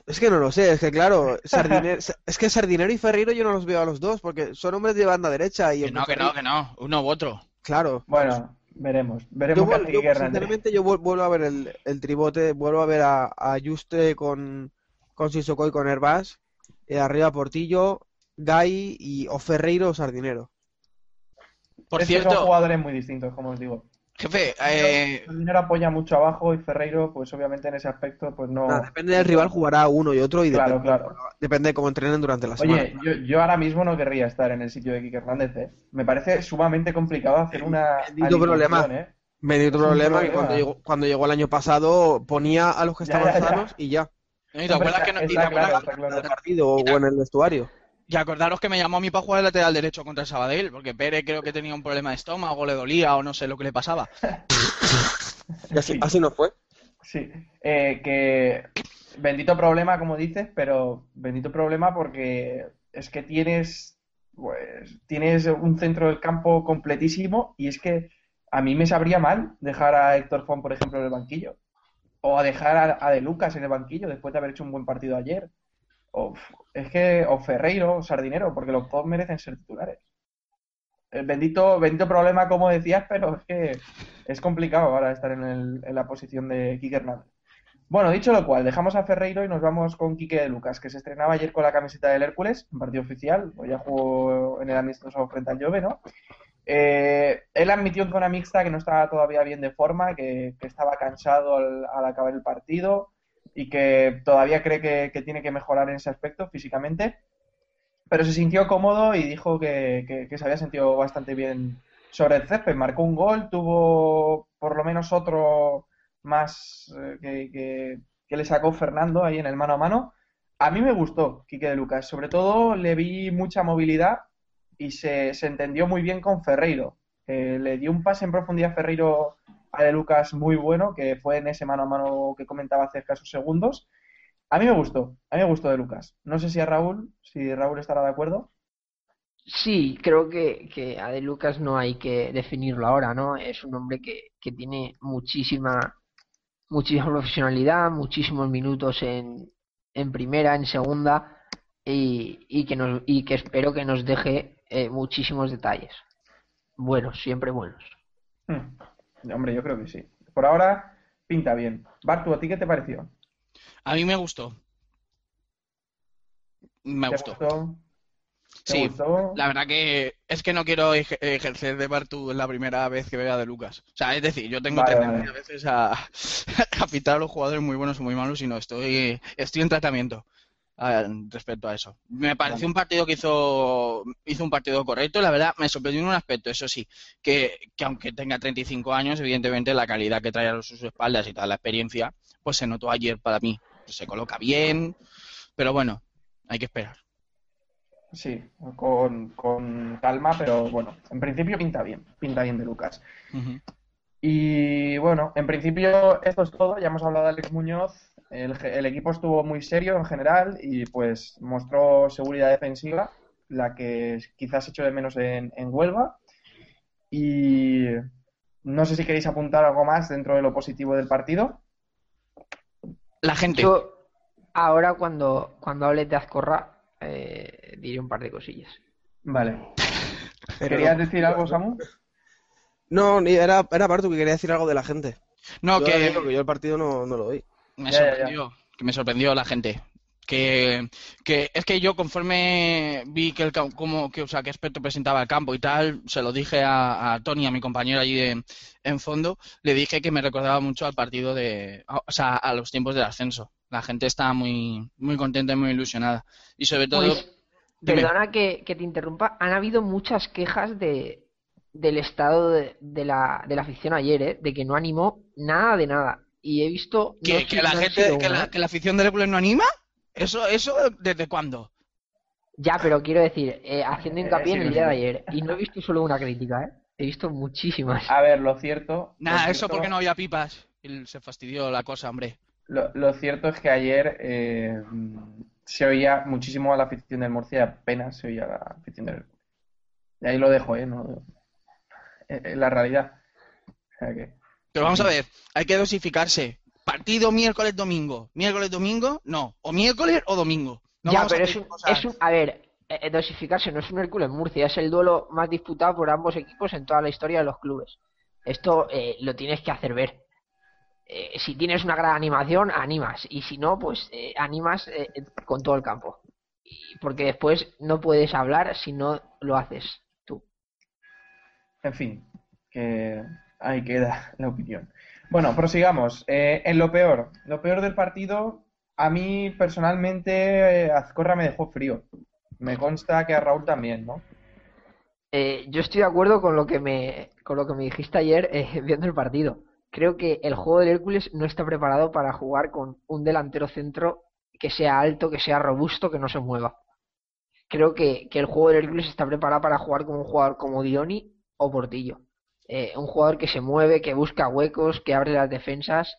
Es que no lo sé, es que claro, es que Sardinero y Ferreiro yo no los veo a los dos, porque son hombres de banda derecha y Que no, que no, que no, uno u otro. Claro. Bueno, veremos. Yo, Veremos yo, Quique Hernández. sinceramente, yo vuel- vuelvo a ver el, el tribote, vuelvo a ver a, a Juste con, con Sissoko y con Herbás, eh, arriba Portillo, Guy y o Ferreiro o Sardinero. Por Es que son cierto, jugadores muy distintos, como os digo. jefe, eh, El dinero apoya mucho abajo y Ferreiro, pues obviamente en ese aspecto, pues no. Nada, depende del rival, jugará uno y otro y Claro, depende, claro. depende de cómo entrenen durante la semana. Oye, yo, yo ahora mismo no querría estar en el sitio de Quique Hernández, ¿eh? Me parece sumamente complicado hacer una Bendito problema. ¿eh? Bendito un problema que problema. cuando llegó, cuando llegó el año pasado ponía a los que Ya, estaban ya, ya. sanos y ya, ¿y te acuerdas que no- y te acuerdas- claro, está claro. en el partido o en el vestuario. y acordaros que me llamó a mí para jugar el lateral derecho contra el Sabadell, porque Pérez creo que tenía un problema de estómago, le dolía o no sé lo que le pasaba. Y así, así no fue. Sí, eh, que bendito problema, como dices, pero bendito problema porque es que tienes, pues, tienes un centro del campo completísimo y es que a mí me sabría mal dejar a Héctor Font, por ejemplo, en el banquillo. O a dejar a, a De Lucas en el banquillo después de haber hecho un buen partido ayer. O, es que, o Ferreiro, o Sardinero, porque los dos merecen ser titulares. El bendito, bendito problema, como decías, pero es que es complicado ahora estar en, el- en la posición de Quique Hernández. Bueno, dicho lo cual, dejamos a Ferreiro y nos vamos con Quique de Lucas, que se estrenaba ayer con la camiseta del Hércules, en partido oficial, pues ya jugó en el amistoso frente al Jove, ¿no? Eh, él admitió en zona mixta que no estaba todavía bien de forma, que, estaba cansado al, acabar el partido y que todavía cree que, tiene que mejorar en ese aspecto físicamente, pero se sintió cómodo y dijo que, se había sentido bastante bien sobre el césped. Marcó un gol, tuvo por lo menos otro más eh, que- que le sacó Fernando ahí en el mano a mano. A mí me gustó Quique de Lucas, sobre todo le vi mucha movilidad y se, se entendió muy bien con Ferreiro. Eh, le dio un pase en profundidad Ferreiro a De Lucas muy bueno, que fue en ese mano a mano que comentaba hace escasos segundos. A mí me gustó, a mí me gustó De Lucas. No sé si a Raúl, si Raúl estará de acuerdo. Sí, creo que, que a De Lucas no hay que definirlo ahora, ¿no? Es un hombre que, que tiene muchísima, muchísima profesionalidad, muchísimos minutos en, en primera, en segunda, y, y que nos, y que espero que nos deje eh, muchísimos detalles. Buenos, siempre buenos. Hmm. Hombre, yo creo que sí. Por ahora pinta bien. Bartu, ¿a ti qué te pareció? A mí me gustó. Me ¿Te gustó. gustó? ¿Te Sí, gustó? la verdad que es que no quiero ej- ejercer de Bartu la primera vez que vea de Lucas. O sea, es decir, yo tengo Vale, tendencia vale. a veces a, a pitar a los jugadores muy buenos o muy malos y no, estoy, estoy en tratamiento respecto a eso. Me pareció un partido que hizo, hizo un partido correcto, la verdad, me sorprendió en un aspecto, eso sí, que, que aunque tenga 35 años, evidentemente la calidad que trae a sus espaldas y toda la experiencia, pues se notó ayer para mí. Se coloca bien, pero bueno, hay que esperar. Sí, con, con calma, pero bueno, en principio pinta bien, pinta bien de Lucas. Y bueno, en principio esto es todo, ya hemos hablado de Alex Muñoz, el, ge- el equipo estuvo muy serio en general y pues mostró seguridad defensiva, la que quizás echo de menos en, en Huelva. Y no sé si queréis apuntar algo más dentro de lo positivo del partido. La gente. Yo ahora cuando, cuando hables de Azcorra eh, diré un par de cosillas. Vale. Pero ¿Querías no. decir algo, Samu? No, ni- era, era Bartu que quería decir algo de la gente. No, yo, que digo que yo el partido no, no lo vi. Me Ya, ya, ya. sorprendió, que me sorprendió la gente. Que, que es que yo conforme vi que el cómo, que, o sea, qué aspecto presentaba el campo y tal, se lo dije a, a Tony, a mi compañero allí de- en fondo, le dije que me recordaba mucho al partido de, o sea, a los tiempos del ascenso. La gente estaba muy, muy contenta y muy ilusionada. Y sobre todo, Pues, perdona que, que te interrumpa, han habido muchas quejas de, del estado de, de la, de la afición ayer, ¿eh? de que no animó nada de nada. Y he visto... no que, la no gente, que la, que la afición del Hércules no anima, eso, eso, ¿desde cuándo? Ya, pero quiero decir, eh, haciendo Eh, hincapié en el sí. día de ayer, y no he visto solo una crítica, ¿eh? He visto muchísimas. A ver, lo cierto. Nada, eso cierto- porque no había pipas. Y se fastidió la cosa, hombre. Lo, lo cierto es que ayer eh, se oía muchísimo a la afición del Murcia, apenas se oía a la afición del Hércules. Y ahí lo dejo, ¿eh? No, eh, la realidad. O sea que, Pero vamos a ver, hay que dosificarse. Partido miércoles, domingo. Miércoles, domingo, no. O miércoles o domingo. No ya, vamos a pero es un, es un- a ver, eh, eh, dosificarse no es un Hércules Murcia, es el duelo más disputado por ambos equipos en toda la historia de los clubes. Esto eh, lo tienes que hacer ver. Eh, si tienes una gran animación, animas, y si no, pues eh, animas eh, con todo el campo. Y- porque después no puedes hablar si no lo haces tú. en fin, que ahí queda la opinión. Bueno, prosigamos. Eh, en lo peor, lo peor del partido, a mí personalmente eh, Azcorra me dejó frío. Me consta que a Raúl también, ¿no? Eh, yo estoy de acuerdo con lo que me, con lo que me dijiste ayer eh, viendo el partido. Creo que el juego del Hércules no está preparado para jugar con un delantero centro que sea alto, que sea robusto, que no se mueva. Creo que, que el juego del Hércules está preparado para jugar con un jugador como Dioni o Portillo. Eh, un jugador que se mueve, que busca huecos, que abre las defensas.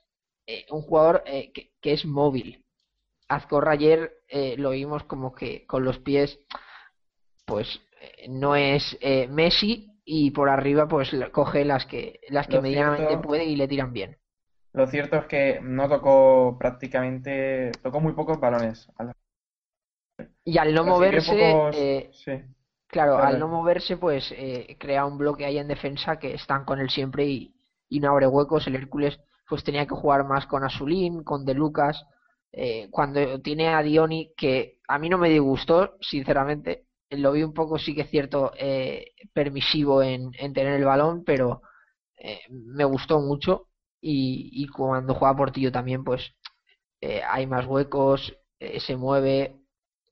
eh, un jugador eh, que, que es móvil. Azcorra ayer eh, lo vimos como que con los pies, pues eh, no es Messi y por arriba pues coge las que las que Lo medianamente cierto- puede y le tiran bien. Lo cierto es que no tocó prácticamente, tocó muy pocos balones. Al- Y al no moverse, pocos- sí. Claro, claro. al no moverse pues eh, crea un bloque ahí en defensa que están con él siempre y, y no abre huecos. El Hércules pues tenía que jugar más con Asulín, con De Lucas. eh, cuando tiene a Dioni, que a mí no me disgustó, sinceramente, lo vi un poco, sí que es cierto, eh, permisivo en, en tener el balón, pero eh, me gustó mucho. Y, y cuando juega Portillo también, pues eh, hay más huecos, eh, se mueve.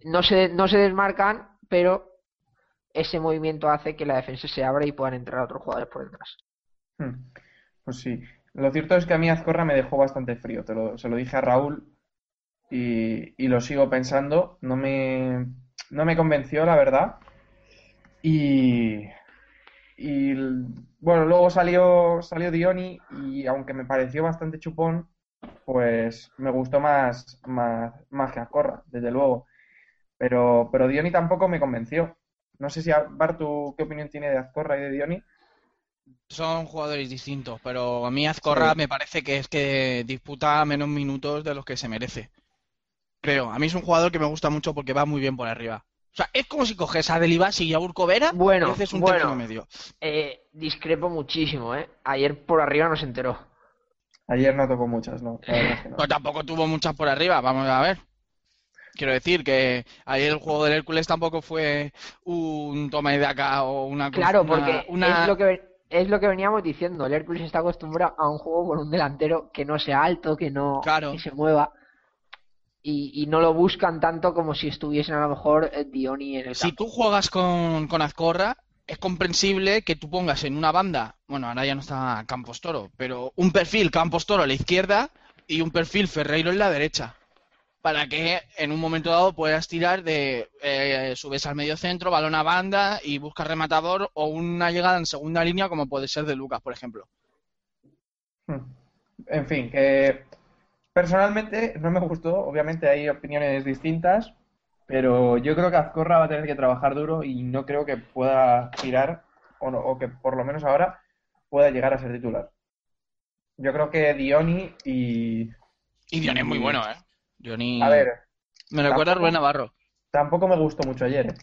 No se, no se desmarcan, pero ese movimiento hace que la defensa se abra y puedan entrar otros jugadores por detrás. Hmm. Pues sí. Lo cierto es que a mí Azcorra me dejó bastante frío. Te lo- se lo dije a Raúl y, lo sigo pensando. No me, no me convenció, la verdad. Y, y bueno, luego salió, salió Dioni y aunque me pareció bastante chupón, pues me gustó más, más, más que Azcorra, desde luego. Pero, pero Dioni tampoco me convenció. No sé si a- Bartu, ¿qué opinión tiene de Azcorra y de Dioni? Son jugadores distintos, pero a mí Azcorra Sí. me parece que es que disputa menos minutos de los que se merece. Creo, a mí es un jugador que me gusta mucho porque va muy bien por arriba. O sea, es como si coges a Delibasi y a Urco Vera Bueno, y haces un bueno. término medio. Eh, discrepo muchísimo, ¿eh? Ayer por arriba no se enteró. Ayer no tocó muchas, no. La verdad es que no. Tampoco tuvo muchas por arriba, vamos a ver. Quiero decir que ayer el juego del Hércules tampoco fue un toma y daca o una Claro, porque una- es lo que es lo que veníamos diciendo. El Hércules está acostumbrado a un juego con un delantero que no sea alto, que no Claro. que se mueva. Y, y no lo buscan tanto como si estuviesen a lo mejor eh, Dioni en el Si campo. tú juegas con, con Azcorra, es comprensible que tú pongas en una banda, bueno, ahora ya no está Campos Toro, pero un perfil Campos Toro a la izquierda y un perfil Ferreiro en la derecha. Para que en un momento dado puedas tirar de eh, subes al medio centro, balón a banda y buscas rematador o una llegada en segunda línea como puede ser de Lucas, por ejemplo. Hmm. En fin, que personalmente no me gustó. Obviamente hay opiniones distintas, pero yo creo que Azcorra va a tener que trabajar duro y no creo que pueda tirar, o, no- o que por lo menos ahora pueda llegar a ser titular. Yo creo que Dioni y. Y Dioni es muy bueno, ¿eh? Dioni... A ver, Me recuerda a Rubén Navarro. tampoco me gustó mucho ayer.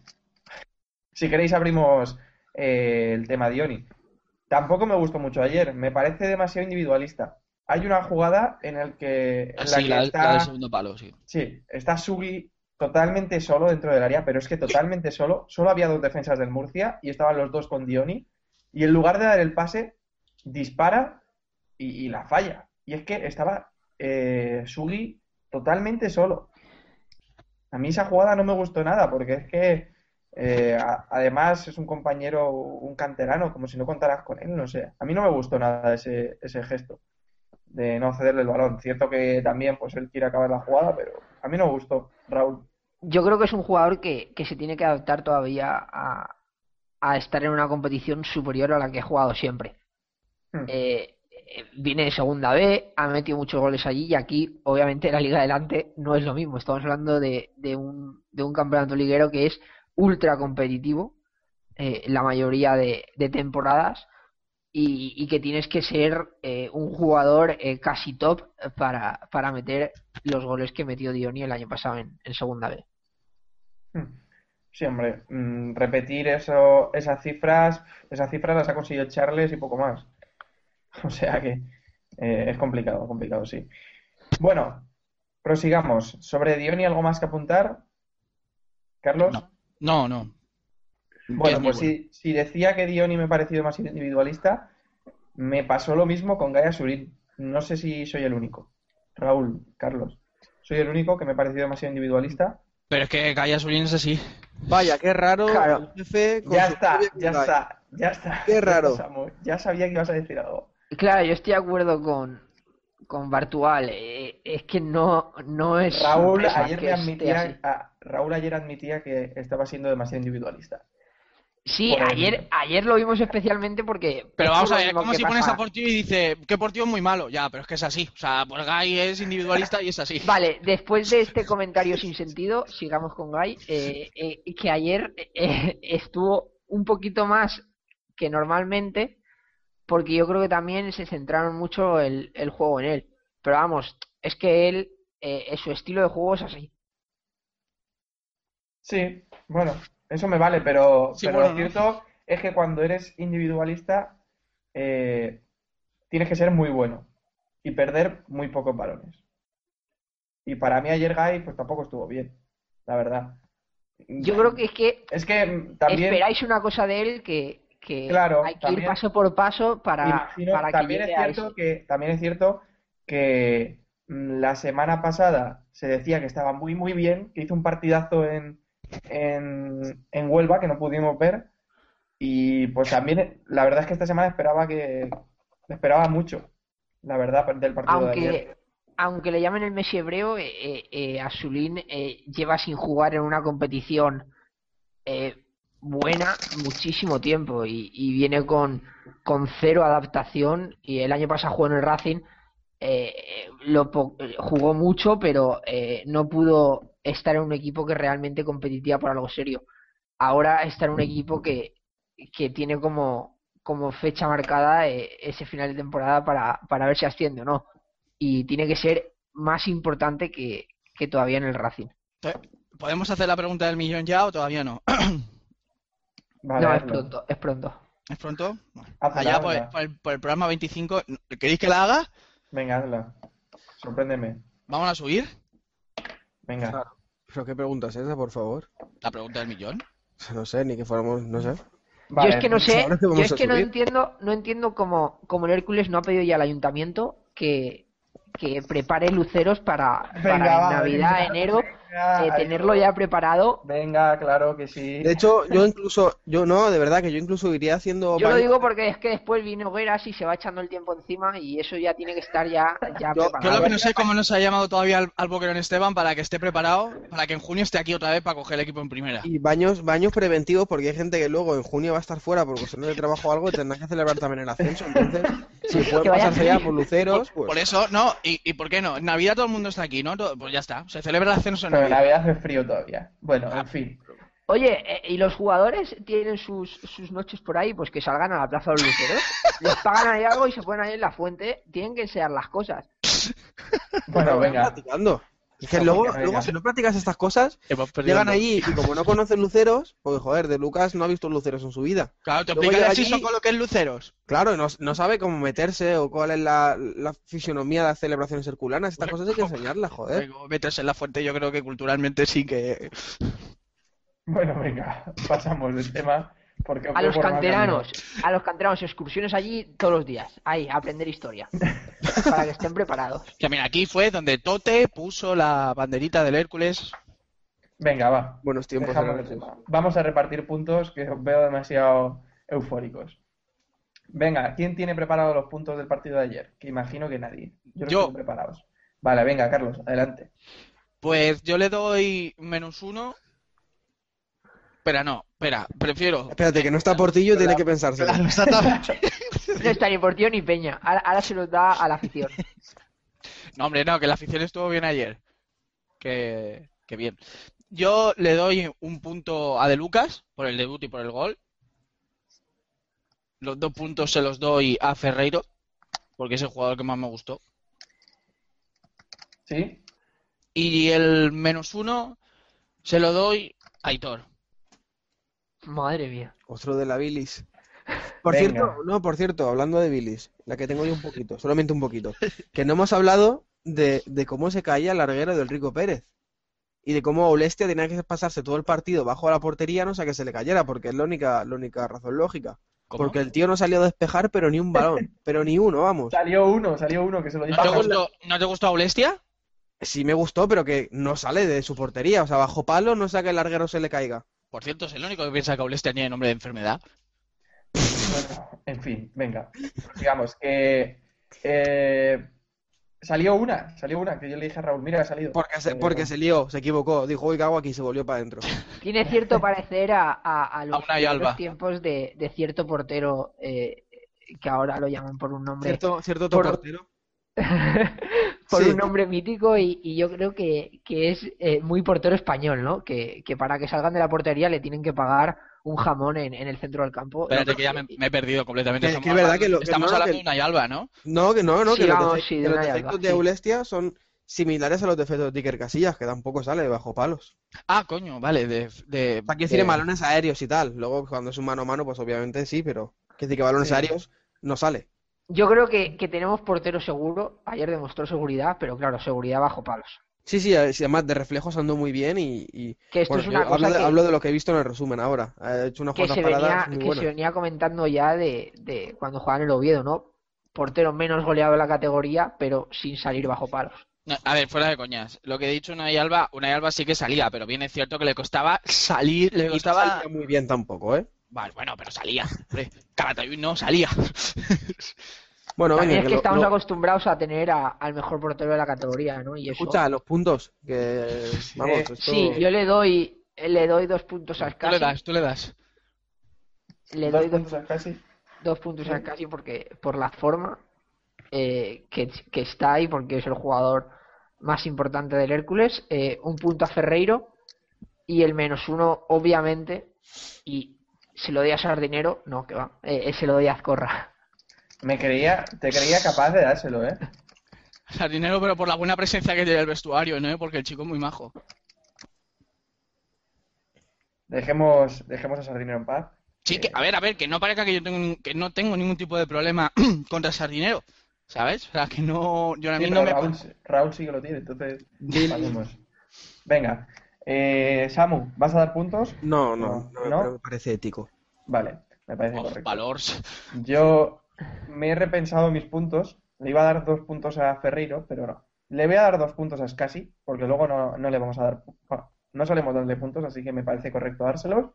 Si queréis abrimos eh, el tema Dioni. Tampoco me gustó mucho ayer. Me parece demasiado individualista. Hay una jugada en el que en la que la, está la del segundo palo, sí. Sí, está Sugi totalmente solo dentro del área, pero es que totalmente solo. Solo había dos defensas del Murcia y estaban los dos con Dioni. Y en lugar de dar el pase, dispara y, y la falla. Y es que estaba eh, Sugi totalmente solo. A mí esa jugada no me gustó nada, porque es que eh, a- además es un compañero, un canterano, como si no contaras con él, no sé. A mí no me gustó nada ese, ese gesto de no cederle el balón. Cierto que también pues él quiere acabar la jugada, pero a mí no me gustó, Raúl. Yo creo que es un jugador que, que se tiene que adaptar todavía a, a estar en una competición superior a la que ha jugado siempre. Hmm. Eh, eh, viene de segunda B, ha metido muchos goles allí y aquí, obviamente, la Liga Adelante no es lo mismo. Estamos hablando de, de un, de un campeonato liguero que es ultra competitivo eh, la mayoría de, temporadas y, que tienes que ser eh, un jugador eh, casi top para, para meter los goles que metió Dioni el año pasado en, en segunda B. Hmm. Sí, hombre, mm, repetir eso, esas cifras, esas cifras las ha conseguido Charles y poco más. O sea que eh, es complicado, complicado, sí. Bueno, prosigamos. Sobre Dioni, ¿algo más que apuntar? Carlos. No. No, no. Bueno, pues si, si decía que Dioni me ha parecido más individualista, me pasó lo mismo con Gaia Surin. No sé si soy el único. Raúl, Carlos. Soy el único que me ha parecido demasiado individualista. Pero es que Gaya Sulín es así. Vaya, qué raro Claro. el jefe con Ya está, ya está, ya está. Qué raro. Ya sabía que ibas a decir algo. Claro, yo estoy de acuerdo con, con Bartual. eh, es que no, no es Raúl ayer me admitía, a- Raúl ayer admitía que estaba siendo demasiado individualista. Sí, por el- ayer, ayer lo vimos especialmente porque. Pero vamos a ver, es como si pones a Portillo y dice, que Portillo es muy malo. Ya, pero es que es así. O sea, pues Guy es individualista y es así. Vale, después de este comentario sin sentido, sigamos con Guy, eh, eh, que ayer eh, estuvo un poquito más que normalmente, porque yo creo que también se centraron mucho el, el juego en él. Pero vamos, es que él, eh, su estilo de juego es así. Sí, bueno, eso me vale, pero, Sí, pero bueno, lo ¿no? cierto es que cuando eres individualista eh, tienes que ser muy bueno y perder muy pocos balones. Y para mí ayer Guy pues tampoco estuvo bien, la verdad. Yo creo que es que Es que mm, también, esperáis una cosa de él que, que Claro, hay que también- ir paso por paso para, imagino, para que también es a cierto que, también es cierto que mm, la semana pasada se decía que estaba muy muy bien, que hizo un partidazo en, en, en Huelva que no pudimos ver. Y pues también, la verdad es que esta semana esperaba que esperaba mucho, la verdad, del partido de ayer. Aunque, aunque le llamen el Messi hebreo, eh, eh, eh, Asulín eh, lleva sin jugar en una competición eh, buena muchísimo tiempo y, viene con, con cero adaptación y el año pasado jugó en el Racing, eh, lo eh, jugó mucho pero eh, no pudo estar en un equipo que realmente competía por algo serio. Ahora está en un equipo que, que tiene como, como fecha marcada eh, ese final de temporada para, para ver si asciende o no y tiene que ser más importante que, que todavía en el Racing. ¿Podemos hacer la pregunta del millón ya o todavía no? Vale, no, es pronto, es pronto. ¿Es pronto? Bueno, allá por, el, por el programa 25. ¿Queréis que la haga? Venga, hazla. Sorpréndeme. ¿Vamos a subir? Venga. ¿Pero qué pregunta es esa, por favor? La pregunta del millón. No sé, ni que fuéramos, no sé. Vale, yo es que no sé, que yo es que no entiendo, no entiendo cómo, cómo el Hércules no ha pedido ya al ayuntamiento que, que prepare luceros para, Venga, para va, en Navidad, enero, venga, eh, tenerlo ya preparado. Venga, claro que sí. De hecho, yo incluso, yo no, de verdad que yo incluso iría haciendo Yo lo digo porque es que después viene Hogueras y se va echando el tiempo encima y eso ya tiene que estar ya, ya Yo- Yo preparado. lo que no sé es cómo no se ha llamado todavía al, al Boquerón Esteban para que esté preparado, para que en junio esté aquí otra vez para coger el equipo en primera. y baños, baños preventivos porque hay gente que luego en junio va a estar fuera por cuestiones de trabajo o algo y tendrá que celebrar también el ascenso. Entonces, si vaya pasarse ya por luceros, pues Por eso, no, y, y ¿por qué no? En Navidad todo el mundo está aquí, ¿no? Todo- Pues ya está, se celebra el ascenso en Pero en Navidad. Hace frío todavía. Bueno, en fin. Oye, eh, ¿y los jugadores tienen sus, sus noches por ahí? Pues que salgan a la Plaza de los Luceros. Les pagan ahí algo y se ponen ahí en la fuente. Tienen que enseñar las cosas. Bueno, venga. Es que luego, luego si no practicas estas cosas, llegan allí y como no conocen luceros, pues joder, de Lucas no ha visto luceros en su vida. Claro, te allí- son con lo que es luceros. Claro, no, no sabe cómo meterse o cuál es la, la fisionomía de las celebraciones herculanas. Estas cosas hay que enseñarlas, joder. Como meterse en la fuente, yo creo que culturalmente sí que. Bueno, venga. Pasamos del tema. Porque A los canteranos, a los canteranos, excursiones allí todos los días. Ahí, a aprender historia. Para que estén preparados. Mira, aquí fue donde Tote puso la banderita del Hércules. Venga, va. Buenos tiempos. Vamos a repartir puntos que os veo demasiado eufóricos. Venga, ¿quién tiene preparados los puntos del partido de ayer? Que imagino que nadie. Yo los Yo. tengo preparados. Vale, venga, Carlos, adelante. Pues yo le doy menos uno. Espera, no, espera, prefiero. Espérate, que no está Portillo, tiene que pensárselo. Claro, está No está ni Portillo ni Peña. Ahora, ahora se los da a la afición. No, hombre, no, que la afición estuvo bien ayer. Que, que bien. Yo le doy un punto a De Lucas por el debut y por el gol. Los dos puntos se los doy a Ferreiro, porque es el jugador que más me gustó. ¿Sí? Y el menos uno se lo doy a Aitor. Madre mía. Otro de la bilis. Por Venga. cierto, no, por cierto, hablando de bilis, la que tengo yo un poquito, solamente un poquito, que no hemos hablado de, de cómo se caía el larguero del Rico Pérez y de cómo Olestia tenía que pasarse todo el partido bajo la portería, no sé que se le cayera, porque es la única, la única razón lógica. ¿Cómo? Porque el tío no salió a despejar, pero ni un balón, pero ni uno, vamos. Salió uno, salió uno que se lo ¿No dijo te gustó, ¿no te gustó Aulestia? Sí me gustó, pero que no sale de su portería, o sea, bajo palo no sea que el larguero se le caiga. Por cierto, es el único que piensa que Aulestia tiene nombre de enfermedad. Bueno, en fin, venga. Digamos que eh, salió una, salió una, que yo le dije a Raúl, mira, ha salido. Porque se, Eh, porque se lió, se equivocó, dijo, uy, cago aquí, y se volvió para adentro. Tiene cierto parecer a, a, a los Alba. tiempos de, de cierto portero eh, que ahora lo llaman por un nombre Cierto, cierto otro Por- portero. por Sí. un nombre mítico y, y yo creo que, que es eh, muy portero español, ¿no? Que, que para que salgan de la portería le tienen que pagar un jamón en, en el centro del campo. Espérate No, que ya me, me he perdido completamente. Que- es verdad hablando, que lo- que estamos no, hablando que- de Unai Alba, ¿no? No, que no, no, Sí, que los, vamos, defectos- sí, de que los defectos de sí. Eulestia son similares a los defectos de Iker Casillas, que tampoco sale de bajo palos. Ah, coño, vale, de... de, O sea, quiero de- decir, balones aéreos y tal. Luego, cuando es un mano a mano, pues obviamente sí, pero quiero decir que balones Sí. aéreos no sale. Yo creo que, que tenemos portero seguro. Ayer demostró seguridad, pero claro, seguridad bajo palos. Sí, sí, eh, sí, además de reflejos ando muy bien y... y- Que esto bueno, es una hablo, cosa de, que, hablo de lo que he visto en el resumen ahora. Ha hecho unas que se venía, paradas muy que buenas. se venía comentando ya de, de cuando juegan el Oviedo, ¿no? Portero menos goleado de la categoría, pero sin salir bajo palos. No, a ver, fuera de coñas. Lo que he dicho Unai Alba, Unai Alba sí que salía, pero bien es cierto que le costaba salir, le Y no costaba... salía muy bien tampoco, ¿eh? Vale, bueno, pero salía. Hombre, Calatayud no salía. Bueno, venga, es que que lo- estamos lo- acostumbrados a tener a- al mejor portero de la categoría, ¿no? Y eso... escucha, los puntos, que vamos, esto... Sí, yo le doy, le doy dos puntos a Tú le Scassi. das, tú le das. Le dos doy dos, puntos casi. dos puntos a Scassi porque por la forma eh, que, que está ahí, porque es el jugador más importante del Hércules. eh, un punto a Ferreiro y el menos uno, obviamente, y se lo doy a Sardinero, no, que va, eh, se lo doy a Azcorra. Me creía, te creía capaz de dárselo, ¿eh? Sardinero, pero por la buena presencia que tiene el vestuario, ¿no? Porque el chico es muy majo. Dejemos, dejemos a Sardinero en paz. Sí, que, a ver, a ver, que no parezca que yo tengo, que no tengo ningún tipo de problema contra Sardinero, ¿sabes? O sea, que no, yo a mí Sí, no me... Raúl, Raúl sí que lo tiene, entonces. Venga, Eh, Samu, ¿vas a dar puntos? No, no, no, ¿No? me- me parece ético. Vale, me parece Of correcto. Valors. Yo me he repensado mis puntos. Le iba a dar dos puntos a Ferreiro, pero no. Le voy a dar dos puntos a Scassi, porque luego no, no le vamos a dar. bueno, no solemos darle puntos, así que me parece correcto dárselos.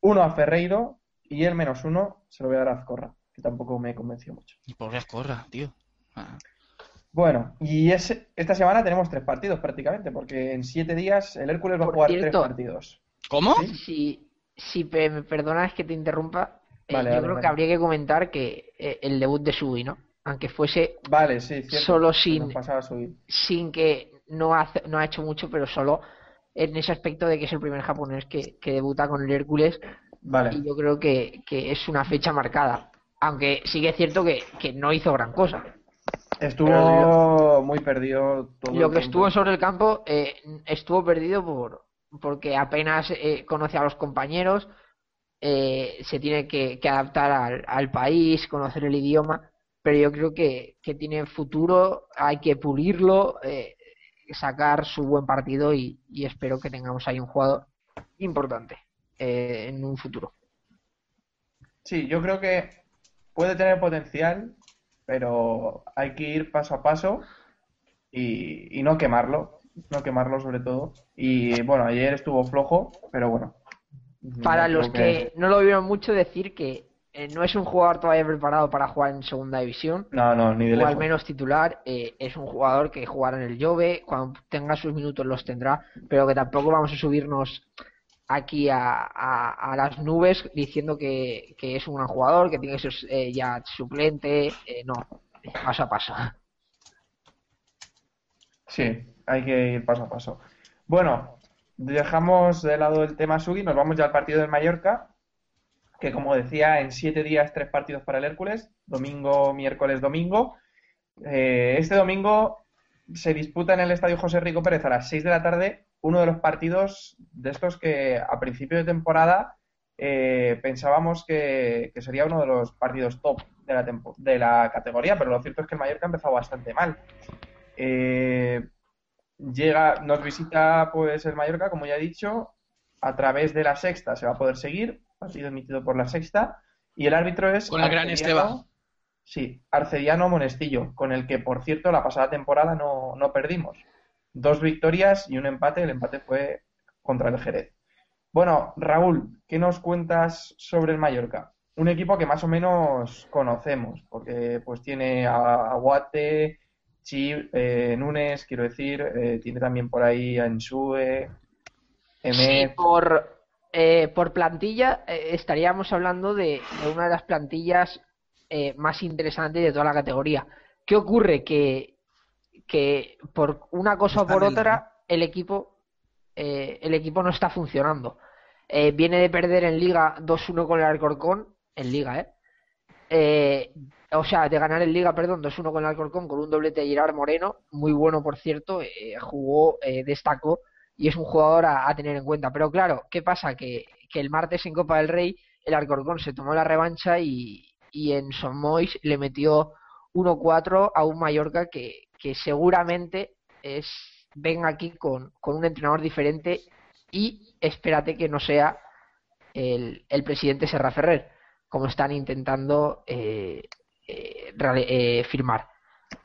Uno a Ferreiro y el menos uno se lo voy a dar a Azcorra, que tampoco me convenció mucho. Y pobre Azcorra, tío. Ah. Bueno, y es, esta semana tenemos tres partidos prácticamente, porque en siete días el Hércules va a jugar cierto. tres partidos. ¿Cómo? ¿Sí? Si, si me perdonas que te interrumpa, eh, yo creo que habría que comentar que eh, el debut de Subi, ¿no? Aunque fuese Vale, sí, cierto. Solo sin- sin que no, hace- no ha hecho mucho, pero solo en ese aspecto de que es el primer japonés que, que debuta con el Hércules Vale. y yo creo que, que es una fecha marcada. Aunque sí que es cierto que, que no hizo gran cosa. Estuvo muy perdido todo Lo el que tiempo. estuvo sobre el campo eh, estuvo perdido por porque apenas eh, conoce a los compañeros, eh, se tiene que, que adaptar al, al país, conocer el idioma, pero yo creo que, que tiene futuro, hay que pulirlo, sacar su buen partido y, y espero que tengamos ahí un jugador importante en un futuro. Sí, yo creo que puede tener potencial, pero hay que ir paso a paso y, y no quemarlo, no quemarlo sobre todo. Y bueno, ayer estuvo flojo, pero bueno. Para los que no lo vieron mucho, decir que eh, no es un jugador todavía preparado para jugar en segunda división, No, no, ni de o al lejos. menos titular, eh, es un jugador que jugará en el Jove, cuando tenga sus minutos los tendrá, pero que tampoco vamos a subirnos aquí a, a- las nubes diciendo que, que es un jugador, que tiene que ser eh, ya suplente, eh, no, paso a paso. Sí, hay que ir paso a paso. Bueno, dejamos de lado el tema Sugi, nos vamos ya al partido del Mallorca, que como decía, en siete días tres partidos para el Hércules, domingo, miércoles, domingo. Eh, este domingo se disputa en el Estadio José Rico Pérez a las 6 de la tarde uno de los partidos de estos que a principio de temporada eh, pensábamos que, que sería uno de los partidos top de la, tempo- de la categoría, pero lo cierto es que el Mallorca ha empezado bastante mal. Eh, llega, nos visita pues el Mallorca, como ya he dicho, a través de la sexta se va a poder seguir, partido emitido por la sexta, y el árbitro es Con el gran Arcediano- Esteban. Sí, Arcediano Monestillo, con el que, por cierto, la pasada temporada no, no perdimos. Dos victorias y un empate, el empate fue contra el Jerez. Bueno, Raúl, ¿qué nos cuentas sobre el Mallorca? Un equipo que más o menos conocemos, porque pues tiene a Aguate, Chi, eh, Núñez, quiero decir, eh, tiene también por ahí a Ensue, por, eh, por plantilla eh, estaríamos hablando de, una de las plantillas más interesantes de toda la categoría. ¿Qué ocurre? Que, que por una cosa o por el- otra el equipo eh, el equipo no está funcionando. Eh, viene de perder en Liga 2-1 con el Alcorcón, en Liga, ¿eh? Eh, o sea, de ganar en Liga, perdón, 2-1 con el Alcorcón con un doblete de Gerard Moreno, muy bueno por cierto, eh, jugó, eh, destacó y es un jugador a, a tener en cuenta. Pero claro, ¿qué pasa? Que, que el martes en Copa del Rey el Alcorcón se tomó la revancha y, y en Somois le metió 1-4 a un Mallorca que, que seguramente es venga aquí con, con un entrenador diferente y espérate que no sea el, el presidente Serra Ferrer, como están intentando eh, eh, eh, firmar.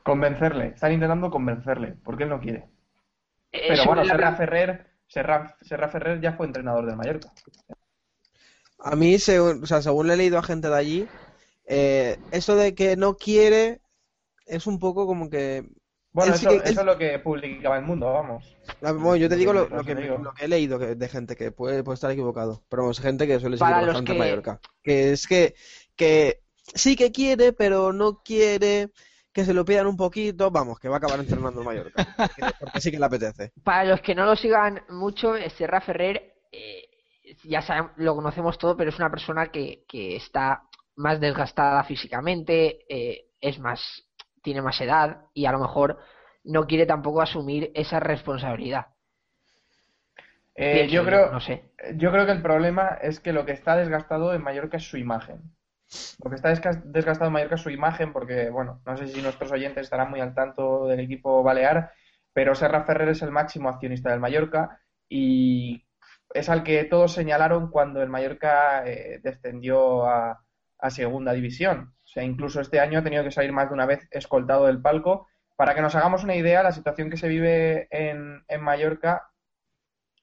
Convencerle, están intentando convencerle, porque él no quiere. Eh, Pero bueno, Serra Ferrer, Serra, Serra Ferrer ya fue entrenador del Mallorca. A mí, según, o sea, según le he leído a gente de allí, eh, eso de que no quiere es un poco como que... Bueno, sí eso, que- él- eso es lo que publicaba el mundo, vamos. Ah, Bueno, yo te digo lo, que lo he leído que- de gente que puede, puede estar equivocado, pero vamos, gente que suele seguir Para bastante que- Mallorca. Que es que, que sí que quiere, pero no quiere que se lo pidan un poquito, vamos, que va a acabar entrenando el Mallorca, porque, sí que le apetece. Para los que no lo sigan mucho, Serra Ferrer, eh, ya sabemos, lo conocemos todo, pero es una persona que, que está más desgastada físicamente, eh, es más, tiene más edad y a lo mejor no quiere tampoco asumir esa responsabilidad. Eh, Pienso yo creo, no sé. yo creo que el problema es que lo que está desgastado en Mallorca es su imagen. Lo que está desgastado en Mallorca es su imagen, porque, bueno, no sé si nuestros oyentes estarán muy al tanto del equipo balear, pero Serra Ferrer es el máximo accionista del Mallorca y es al que todos señalaron cuando el Mallorca eh, descendió a, a segunda división. O sea, incluso este año ha tenido que salir más de una vez escoltado del palco. Para que nos hagamos una idea, la situación que se vive en, en Mallorca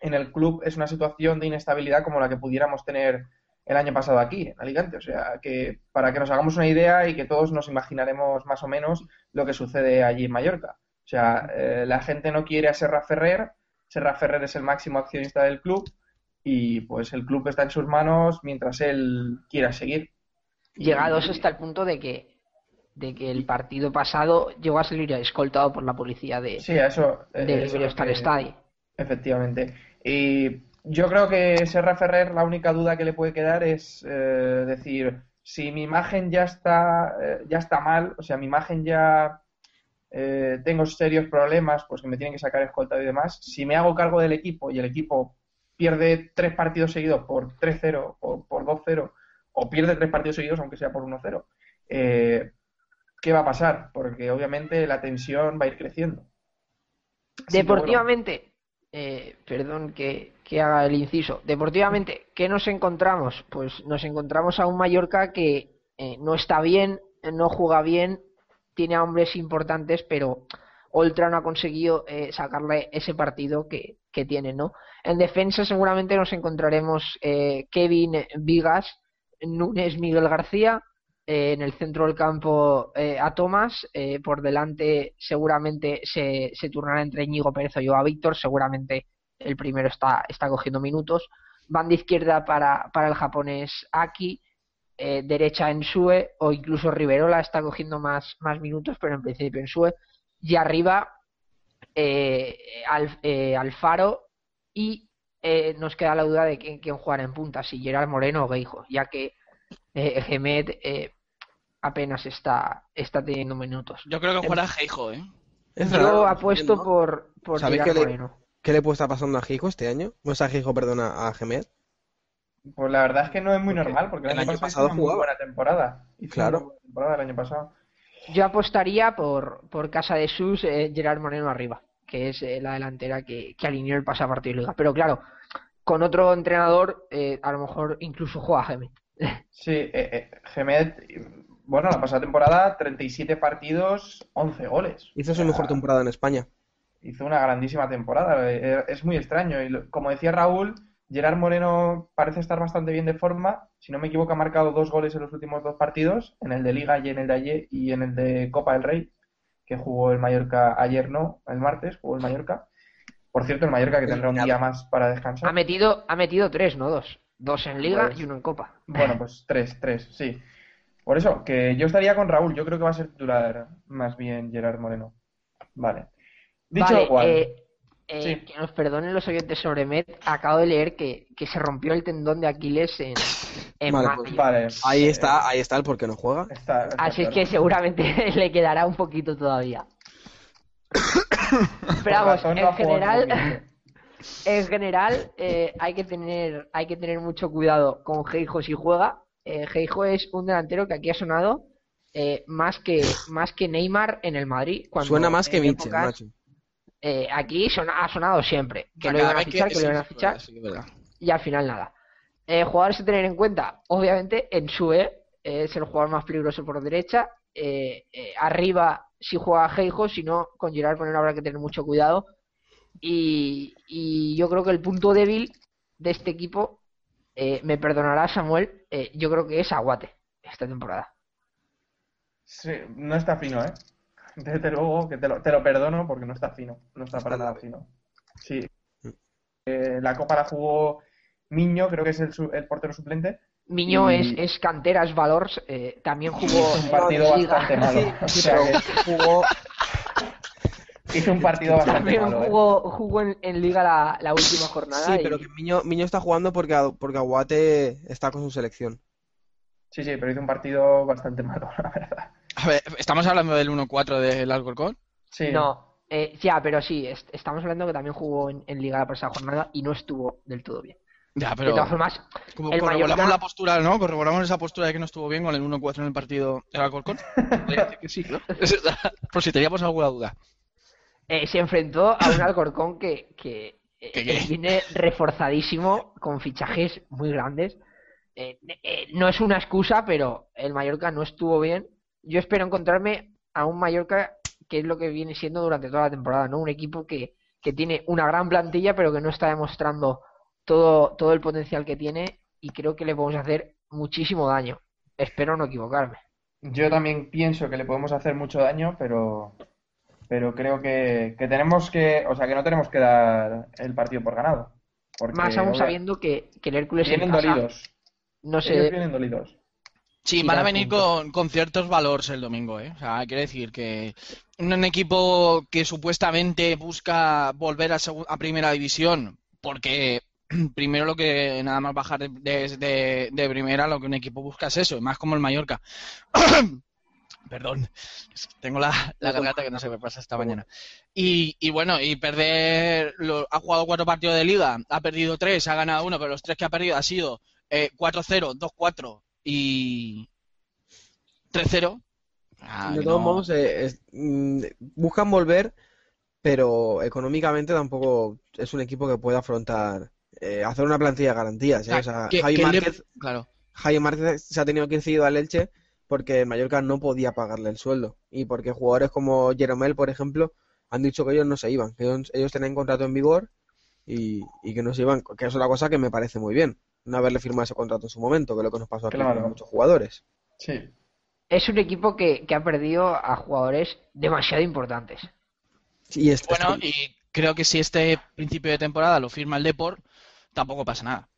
en el club es una situación de inestabilidad como la que pudiéramos tener el año pasado aquí, en Alicante. O sea, que para que nos hagamos una idea y que todos nos imaginaremos más o menos lo que sucede allí en Mallorca. O sea, eh, la gente no quiere a Serra Ferrer, Serra Ferrer es el máximo accionista del club y pues el club está en sus manos mientras él quiera seguir. Llegados hasta el punto de que de que el partido pasado llegó a salir escoltado por la policía de, Sí, eso. eh, del eso es lo Iberostar que- Stadi. Efectivamente. Y yo creo que Serra Ferrer, la única duda que le puede quedar es eh, decir, si mi imagen ya está, eh, ya está mal, o sea, mi imagen ya eh, tengo serios problemas, pues que me tienen que sacar escoltado y demás, si me hago cargo del equipo y el equipo pierde tres partidos seguidos por 3-0 o por 2-0, o pierde tres partidos seguidos aunque sea por 1-0, eh, ¿qué va a pasar? Porque obviamente la tensión va a ir creciendo. Deportivamente, eh, perdón que, que haga el inciso, deportivamente, ¿qué nos encontramos? Pues nos encontramos a un Mallorca que eh, no está bien, no juega bien, tiene a hombres importantes, pero Oltra no ha conseguido eh, sacarle ese partido que, que tiene, ¿no? En defensa seguramente nos encontraremos Kevin Vigas, Núñez Miguel García, eh, en el centro del campo eh, a Tomás, eh, por delante seguramente se, turnará entre Íñigo Pérez o Joao Víctor, seguramente el primero está, está cogiendo minutos. Banda izquierda para, para el japonés Aki, derecha Ensue o incluso Riverola está cogiendo más, más minutos, pero en principio Ensue. Y arriba Al- eh, Alfaro y eh, nos queda la duda de quién, quién jugará en punta, si Gerard Moreno o Geijo, ya que eh, Gemet eh, apenas está, está teniendo minutos. Yo creo que jugará Geijo, ¿eh? Es Yo raro, apuesto ¿no? por, por ¿Sabéis Gerard le- Moreno. ¿Qué le puede estar pasando a Gijo este año? No es a Gijo, perdona, a Gemed. Pues la verdad es que no es muy Porque normal, porque el, el año, año pasado, pasado una jugaba. buena temporada. Hizo Claro. una buena temporada el año pasado. Yo apostaría por, por Casa de Sus, eh, Gerard Moreno arriba, que es eh, la delantera que, que alineó el pasapartido de liga. Pero claro, con otro entrenador, eh, a lo mejor incluso juega Gemet. Sí, eh, eh, Gemet, bueno, la pasada temporada, 37 partidos, 11 goles. Hizo su mejor temporada en España. Hizo una grandísima temporada. eh, Es muy extraño. Y lo- como decía Raúl, Gerard Moreno parece estar bastante bien de forma. Si no me equivoco, ha marcado dos goles en los últimos dos partidos, en el de Liga y en el de ayer, y en el de Copa del Rey, que jugó el Mallorca ayer, no, el martes, jugó el Mallorca. Por cierto, el Mallorca que tendrá un día más para descansar. Ha metido, ha metido tres, no dos. Dos en liga Pues- y uno en copa. Bueno, pues tres, tres, sí. Por eso, que yo estaría con Raúl. Yo creo que va a ser titular más bien Gerard Moreno. Vale. Dicho Vale, lo cual, eh, eh, Sí. que nos perdonen los oyentes sobre Met, acabo de leer que, que se rompió el tendón de Aquiles en, en Vale, mayo. pues vale. Ahí está, ahí está el por qué no juega. está- está Así es que seguramente le quedará un poquito todavía. Pero vamos, no en general, en general eh, hay que tener hay que tener mucho cuidado con Geijo si juega. Eh, Geijo es un delantero que aquí ha sonado eh, más que más que Neymar en el Madrid. Cuando Suena más que Mitchell, épocas- macho. eh, aquí ha sonado siempre que lo iban a fichar, que, lo sí, iban a sí, fichar sí, es verdad. y al final nada. Eh, jugadores a tener en cuenta, obviamente, en Sue eh, es el jugador más peligroso por derecha. Eh, eh, arriba, si juega Geijo, si no, con Gerard Moreno habrá que tener mucho cuidado. Y, y yo creo que el punto débil de este equipo, eh, me perdonará Samuel, eh, yo creo que es Aguate esta temporada. Sí, no está fino, ¿eh? Desde luego que te lo, te lo perdono porque no está fino. No está para nada fino. Sí. Eh, la Copa la jugó Miño, creo que es el, el portero suplente. Miño Y- es, es canteras Valors, eh, también jugó Hizo un partido Liga. bastante malo. O sea que Jugó, hizo un partido bastante También malo, ¿eh? jugó, jugó en, en Liga la, la última jornada. sí, y- pero que Miño, Miño está jugando porque, porque Aguate está con su selección. Sí, sí, pero hizo un partido bastante malo, la verdad. A ver, ¿estamos hablando del 1-4 del Alcorcón? Sí. No, eh, ya, pero sí, est- estamos hablando que también jugó en, en Liga la pasada jornada y no estuvo del todo bien. Ya, De pero todas formas, el corroboramos la postura, ¿no? Corroboramos esa postura de que no estuvo bien con el 1-4 en el partido del Alcorcón. Podría decir que sí, ¿no? Por si teníamos alguna duda. eh, se enfrentó a un Alcorcón que, que eh, ¿Qué, qué? viene reforzadísimo con fichajes muy grandes. Eh, eh, no es una excusa, pero el Mallorca no estuvo bien. Yo espero encontrarme a un Mallorca que es lo que viene siendo durante toda la temporada, ¿no? Un equipo que, que tiene una gran plantilla, pero que no está demostrando todo, todo el potencial que tiene y creo que le podemos hacer muchísimo daño. Espero no equivocarme. Yo también pienso que le podemos hacer mucho daño, pero, pero creo que, que tenemos que, o sea, que no tenemos que dar el partido por ganado. Porque Más aún obvia- sabiendo que, que el Hércules en vienen casa dolidos. no Ellos sé, vienen dolidos. Sí, van a venir con, con ciertos valores el domingo, ¿eh? O sea, quiere decir que un equipo que supuestamente busca volver a, a primera división, porque primero lo que nada más bajar de, de- primera, lo que un equipo busca es eso, más como el Mallorca. Perdón, tengo la, la garganta que no se me pasa esta mañana. Y, y bueno, y perder, lo- ha jugado cuatro partidos de liga, ha perdido tres, ha ganado uno, pero los tres que ha perdido ha sido eh, 4-0, 2-4 y 3-0. Ah, De todos no- modos, eh, es- mm, buscan volver, pero económicamente tampoco es un equipo que pueda afrontar eh, hacer una plantilla de garantías. ¿eh? O sea, Javi Márquez, Claro. Javi Márquez se ha tenido que ir cedido al Elche porque Mallorca no podía pagarle el sueldo y porque jugadores como Jeromel, por ejemplo, han dicho que ellos no se iban, que ellos, ellos tenían contrato en vigor y, y que no se iban, que es una cosa que me parece muy bien, no haberle firmado ese contrato en su momento, que es lo que nos pasó aquí Claro. con muchos jugadores. Sí. es un equipo que, que ha perdido a jugadores demasiado importantes. Y este- Bueno, este- y creo que si este principio de temporada lo firma el Depor, tampoco pasa nada.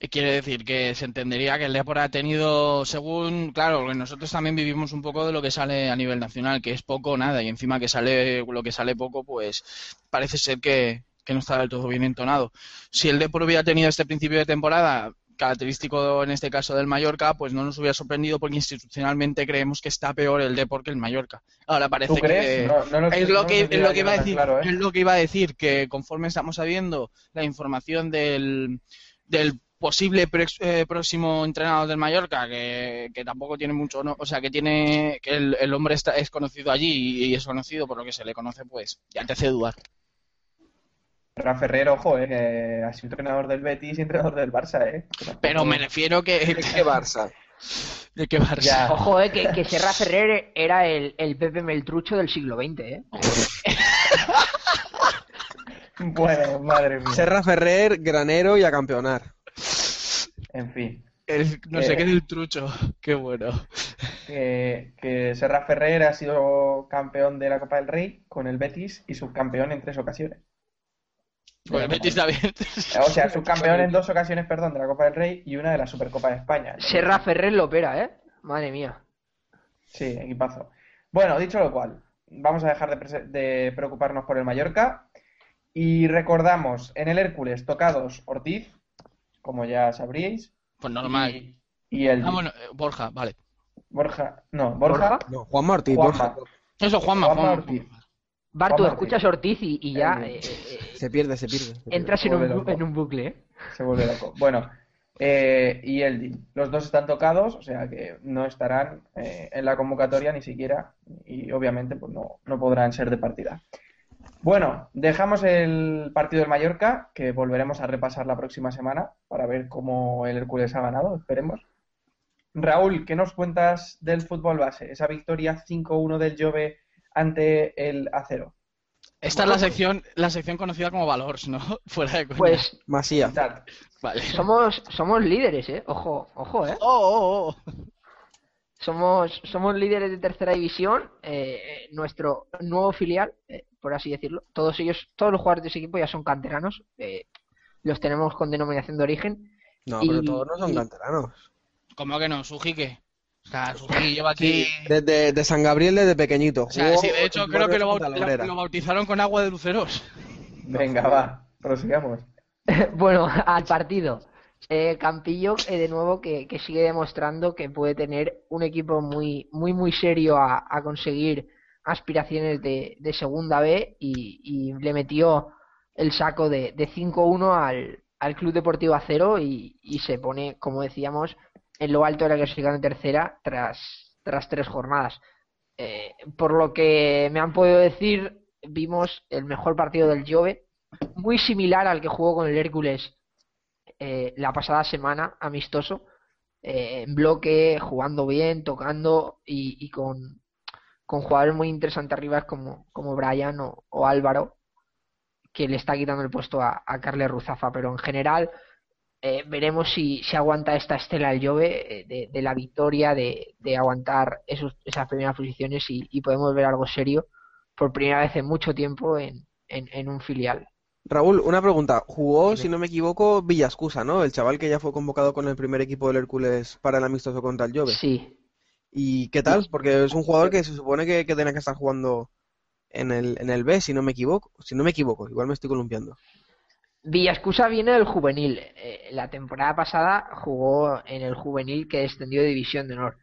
Y Quiere decir que se entendería que el Depor ha tenido, según, claro, nosotros también vivimos un poco de lo que sale a nivel nacional, que es poco o nada, y encima que sale lo que sale poco, pues parece ser que, que no está del todo bien entonado. Si el Depor hubiera tenido este principio de temporada, característico en este caso del Mallorca, pues no nos hubiera sorprendido porque institucionalmente creemos que está peor el Depor que el Mallorca. Ahora parece ¿Tú crees? que... No, no lo, Es lo que, es lo que iba a decir, claro, ¿eh? es lo que iba a decir, que conforme estamos sabiendo la información del, del posible prex- eh, próximo entrenador del Mallorca, que, que tampoco tiene mucho, no- o sea, que tiene, que el, el hombre está, es conocido allí y, es conocido por lo que se le conoce, pues ya te hace dudar. Rafa Ferrer, ojo, eh, que ha sido entrenador del Betis y entrenador del Barça, ¿eh? Pero me refiero que... ¿De qué Barça? ¿De qué Barça? Ya. Ojo, eh, que, que Serra Ferrer era el, el Pepe Meltrucho del siglo XX, ¿eh? Bueno, madre mía. Serra Ferrer, granero y a campeonar. En fin. El- no sé Eh. qué del trucho. Qué bueno. Que, que Serra Ferrer ha sido campeón de la Copa del Rey con el Betis y subcampeón en tres ocasiones. Pues el Betis está bien. O sea, subcampeón en dos ocasiones, perdón, de la Copa del Rey y una de la Supercopa de España. Serra Ferrer lo opera, ¿eh? Madre mía. Sí, equipazo. Bueno, dicho lo cual, vamos a dejar de, preocuparnos por el Mallorca y recordamos en el Hércules tocados Ortiz, como ya sabríais, Pues normal. y, y el Ah, bueno, eh, Borja, vale. Borja, no, Borja, No, Juan Martí, Juanma. Borja. Eso, Juanma, Juanma Juanma. Ortiz. Bartu, escuchas Ortiz y, y ya Eh, eh, eh, Se pierde, se pierde. se pierde. entras en un, en bucle, ¿eh? Se vuelve loco. Bueno, eh, y Eldin. Los dos están tocados, o sea que no estarán eh, en la convocatoria ni siquiera y obviamente pues no, no podrán ser de partida. Bueno, dejamos el partido del Mallorca, que volveremos a repasar la próxima semana para ver cómo el Hércules ha ganado, esperemos. Raúl, ¿qué nos cuentas del fútbol base? Esa victoria 5-1 del Jove ante el Acero. Esta es la sección, la sección conocida como Valors, ¿no? Fuera de coña. Pues Masía. Tal. Vale. somos, somos líderes, ¿eh? Ojo, ojo, ¿eh? Oh, oh, oh. Somos, somos líderes de tercera división, eh, nuestro nuevo filial, eh, por así decirlo. Todos ellos, todos los jugadores de ese equipo ya son canteranos, eh, los tenemos con denominación de origen. No, pero todos no son y- canteranos. ¿Cómo que no? ¿Suji qué? O sea, lleva aquí... Desde de San Gabriel desde pequeñito. O sea, Jugó sí, de hecho creo que lo, lo bautizaron con agua de luceros. Venga, va, prosigamos. bueno, al partido. Eh, Campillo, eh, de nuevo, que, que sigue demostrando que puede tener un equipo muy, muy, muy serio a, a conseguir aspiraciones de, de segunda B y, y le metió el saco de, de 5-1 al, al Club Deportivo Acero y, y se pone, como decíamos, en lo alto de la clasificación tercera tras, tras tres jornadas. Eh, por lo que me han podido decir, vimos el mejor partido del Jove muy similar al que jugó con el Hércules eh, la pasada semana, amistoso, eh, en bloque, jugando bien, tocando y, con, con jugadores muy interesantes arriba como, como Brian o, o Álvaro, que le está quitando el puesto a, a Carles Ruzafa, pero en general eh, veremos si, si aguanta esta estela el Jove eh, de, de la victoria, de, de aguantar esos, esas primeras posiciones y, y podemos ver algo serio por primera vez en mucho tiempo en, en, en un filial. Raúl, una pregunta. Jugó, si no me equivoco, Villascusa, ¿no? El chaval que ya fue convocado con el primer equipo del Hércules para el amistoso contra el Jove. Sí, ¿Y qué tal? Porque es un jugador que se supone que, que tenía que estar jugando en el, en el B, si no me equivoco. Si no me equivoco, igual me estoy columpiando. Villascusa viene del juvenil. Eh, la temporada pasada jugó en el juvenil que descendió de División de Honor.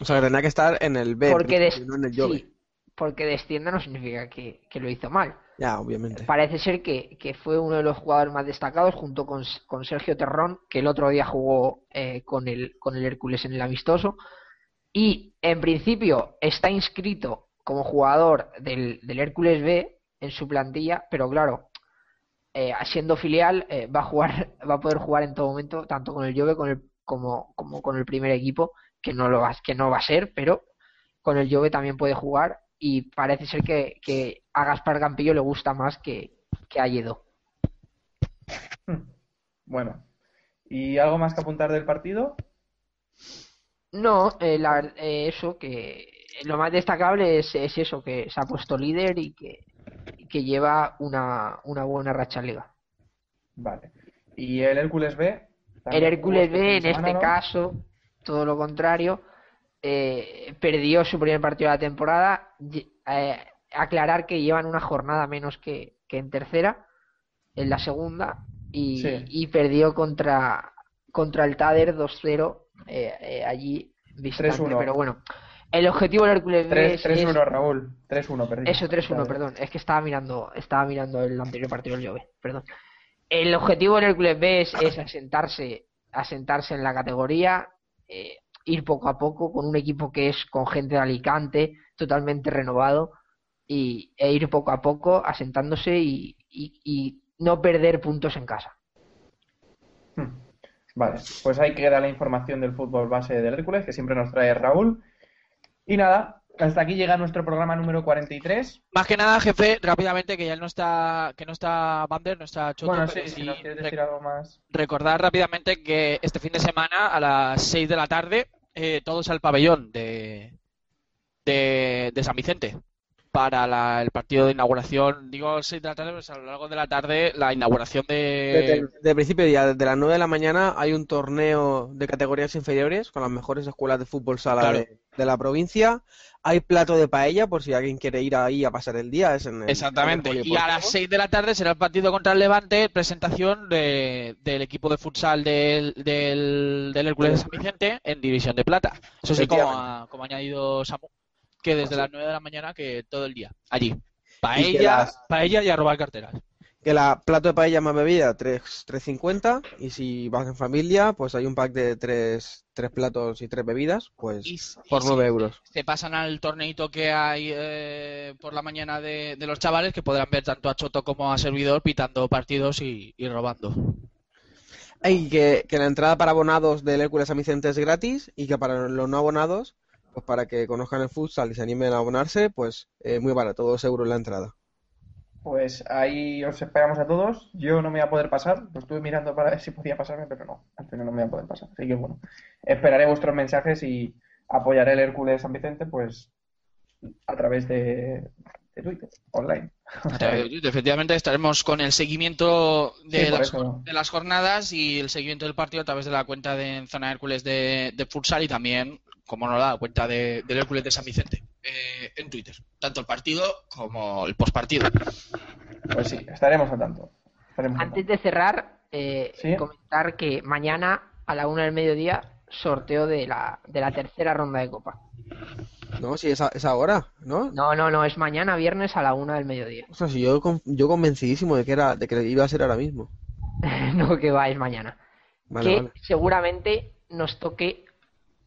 O sea, que tenía que estar en el B, Porque, des- no en el Jove. sí, porque descienda no significa que, que lo hizo mal. Ya, obviamente. Parece ser que, que fue uno de los jugadores más destacados junto con, con Sergio Terrón, que el otro día jugó eh, con, el, con el Hércules en el amistoso. Y en principio está inscrito como jugador del, del Hércules B en su plantilla, pero claro, eh, siendo filial eh, va a jugar, va a poder jugar en todo momento, tanto con el Jove con el, como, como con el primer equipo, que no lo va, que no va a ser, pero con el Jove también puede jugar y parece ser que, que a Gaspar Campillo le gusta más que, que a Yedo. Bueno, ¿y algo más que apuntar del partido? No, eh, la eh, eso que lo más destacable es, es eso, que se ha puesto líder y que, que lleva una, una buena racha en liga. Vale. ¿Y el Hércules B? El Hércules este B fin en este caso, todo lo contrario, eh, perdió su primer partido de la temporada. Eh, aclarar que llevan una jornada menos que, que en tercera, en la segunda, y, Sí. y perdió contra, contra el Tader 2-0 eh, eh, allí distante. 3-1. Pero bueno, el objetivo del Hércules B Tres- es- 3-1, es- Raúl. 3-1, perdí. eso, 3-1, perdón. Es que estaba mirando, estaba mirando el anterior partido del Jove, perdón. El objetivo del Hércules B es, es asentarse, asentarse en la categoría, eh, ir poco a poco con un equipo que es con gente de Alicante, totalmente renovado, y, e ir poco a poco asentándose y, y- y no perder puntos en casa. Hmm. Vale, pues ahí queda la información del fútbol base del Hércules, que siempre nos trae Raúl. Y nada, hasta aquí llega nuestro programa número 43. Más que nada, jefe, rápidamente, que ya no está, que no está Bander, no está Choto, Bueno, sí, si nos quieres decir algo más. recordar rápidamente que este fin de semana a las 6 de la tarde eh, todos al pabellón de, de, de San Vicente para la- el partido de inauguración. Digo 6 de la tarde, pues a lo largo de la tarde la inauguración de... de principio de día, desde las 9 de la mañana, hay un torneo de categorías inferiores con las mejores escuelas de fútbol sala Claro. de, de la provincia. Hay plato de paella por si alguien quiere ir ahí a pasar el día. Es en el, Exactamente. en el Y a las polideportivo. 6 de la tarde será el partido contra el Levante, presentación de- del equipo de futsal del, del, del Hércules de San Vicente en División de Plata. Eso sí, como como ha añadido Samu, que desde las 9 de la mañana que todo el día, allí. Paella, las- paella y a robar carteras. Que la plato de paella más bebida, 3, 3.50. Y si vas en familia, pues hay un pack de 3, tres platos y 3 bebidas, pues Y, por y 9 si euros. se pasan al torneito que hay eh, por la mañana de, de los chavales, que podrán ver tanto a Choto como a Servidor pitando partidos y, y robando. Y que, que la entrada para abonados del Hércules San Vicente es gratis y que para los no abonados, pues para que conozcan el futsal y se animen a abonarse, pues eh, muy barato, 2 euros la entrada. Pues ahí os esperamos a todos. Yo no me voy a poder pasar. Lo estuve mirando para ver si podía pasarme, pero no. Al final no me voy a poder pasar. Así que bueno, esperaré vuestros mensajes y apoyaré el Hércules San Vicente, pues a través de, de Twitter, online. Efectivamente, estaremos con el seguimiento de, Sí, las, eso. de las jornadas y el seguimiento del partido a través de la cuenta de Zona Hércules de, de Futsal y también, como no, la cuenta de, del Hércules de San Vicente eh, en Twitter. Tanto el partido como el postpartido. Pues sí, estaremos al tanto. Estaremos al Antes de cerrar, eh, Sí. comentar que mañana a la una del mediodía sorteo de la, de la tercera ronda de Copa. No, sí, es, a- es ahora, ¿no? No, no, no, es mañana viernes a la una del mediodía. O sea, si yo, yo convencidísimo de que era, de que iba a ser ahora mismo. no que va, es mañana. Vale, que vale. seguramente nos toque,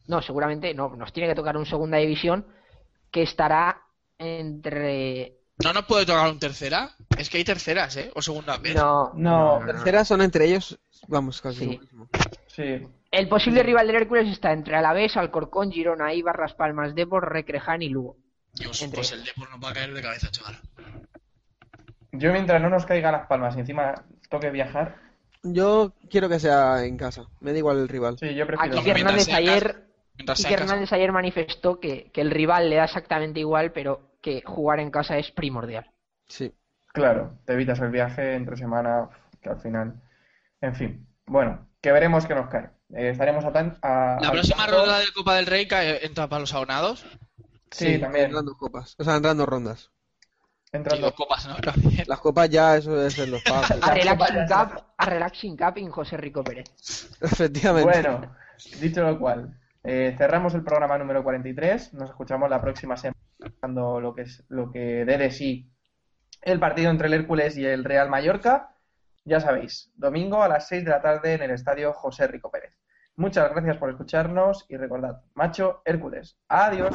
no, seguramente no, nos tiene que tocar un segunda división que estará entre ¿No nos puede tocar un tercera? Es que hay terceras, ¿eh? O segunda vez. No, No, Terceras son entre ellos, vamos, casi Sí. lo mismo. sí. El posible rival del Hércules está entre Alavés, Alcorcón, Girona, Ibar, Las Palmas, Depor, Recreján y Lugo. Dios, Entre pues ellos. el Depor nos va a caer de cabeza, chaval. Yo mientras no nos caigan las palmas y encima toque viajar, Yo quiero que sea en casa, me da igual el rival. sí, yo prefiero... Aquí Hernández sea ayer, en casa. Hernández ayer manifestó que, que el rival le da exactamente igual, pero que jugar en casa es primordial. Sí. Claro, te evitas el viaje entre semana, que al final... En fin, bueno, que veremos qué nos cae. Eh, estaremos a tan... a- La próxima ronda de Copa del Rey cae- entra para los abonados. Sí, también. Entran dos copas, o sea, entran dos rondas. Y Entrando... dos copas, ¿no? También. Las copas ya, eso es en los pagos. A Relaxing Cup, a Relaxing Cup y José Rico Pérez. Efectivamente. Bueno, dicho lo cual, eh, cerramos el programa número 43. Nos escuchamos la próxima semana cuando lo que es lo que dé de sí el partido entre el Hércules y el Real Mallorca. Ya sabéis, domingo a las 6 de la tarde en el estadio José Rico Pérez. Muchas gracias por escucharnos y recordad, macho Hércules. Adiós.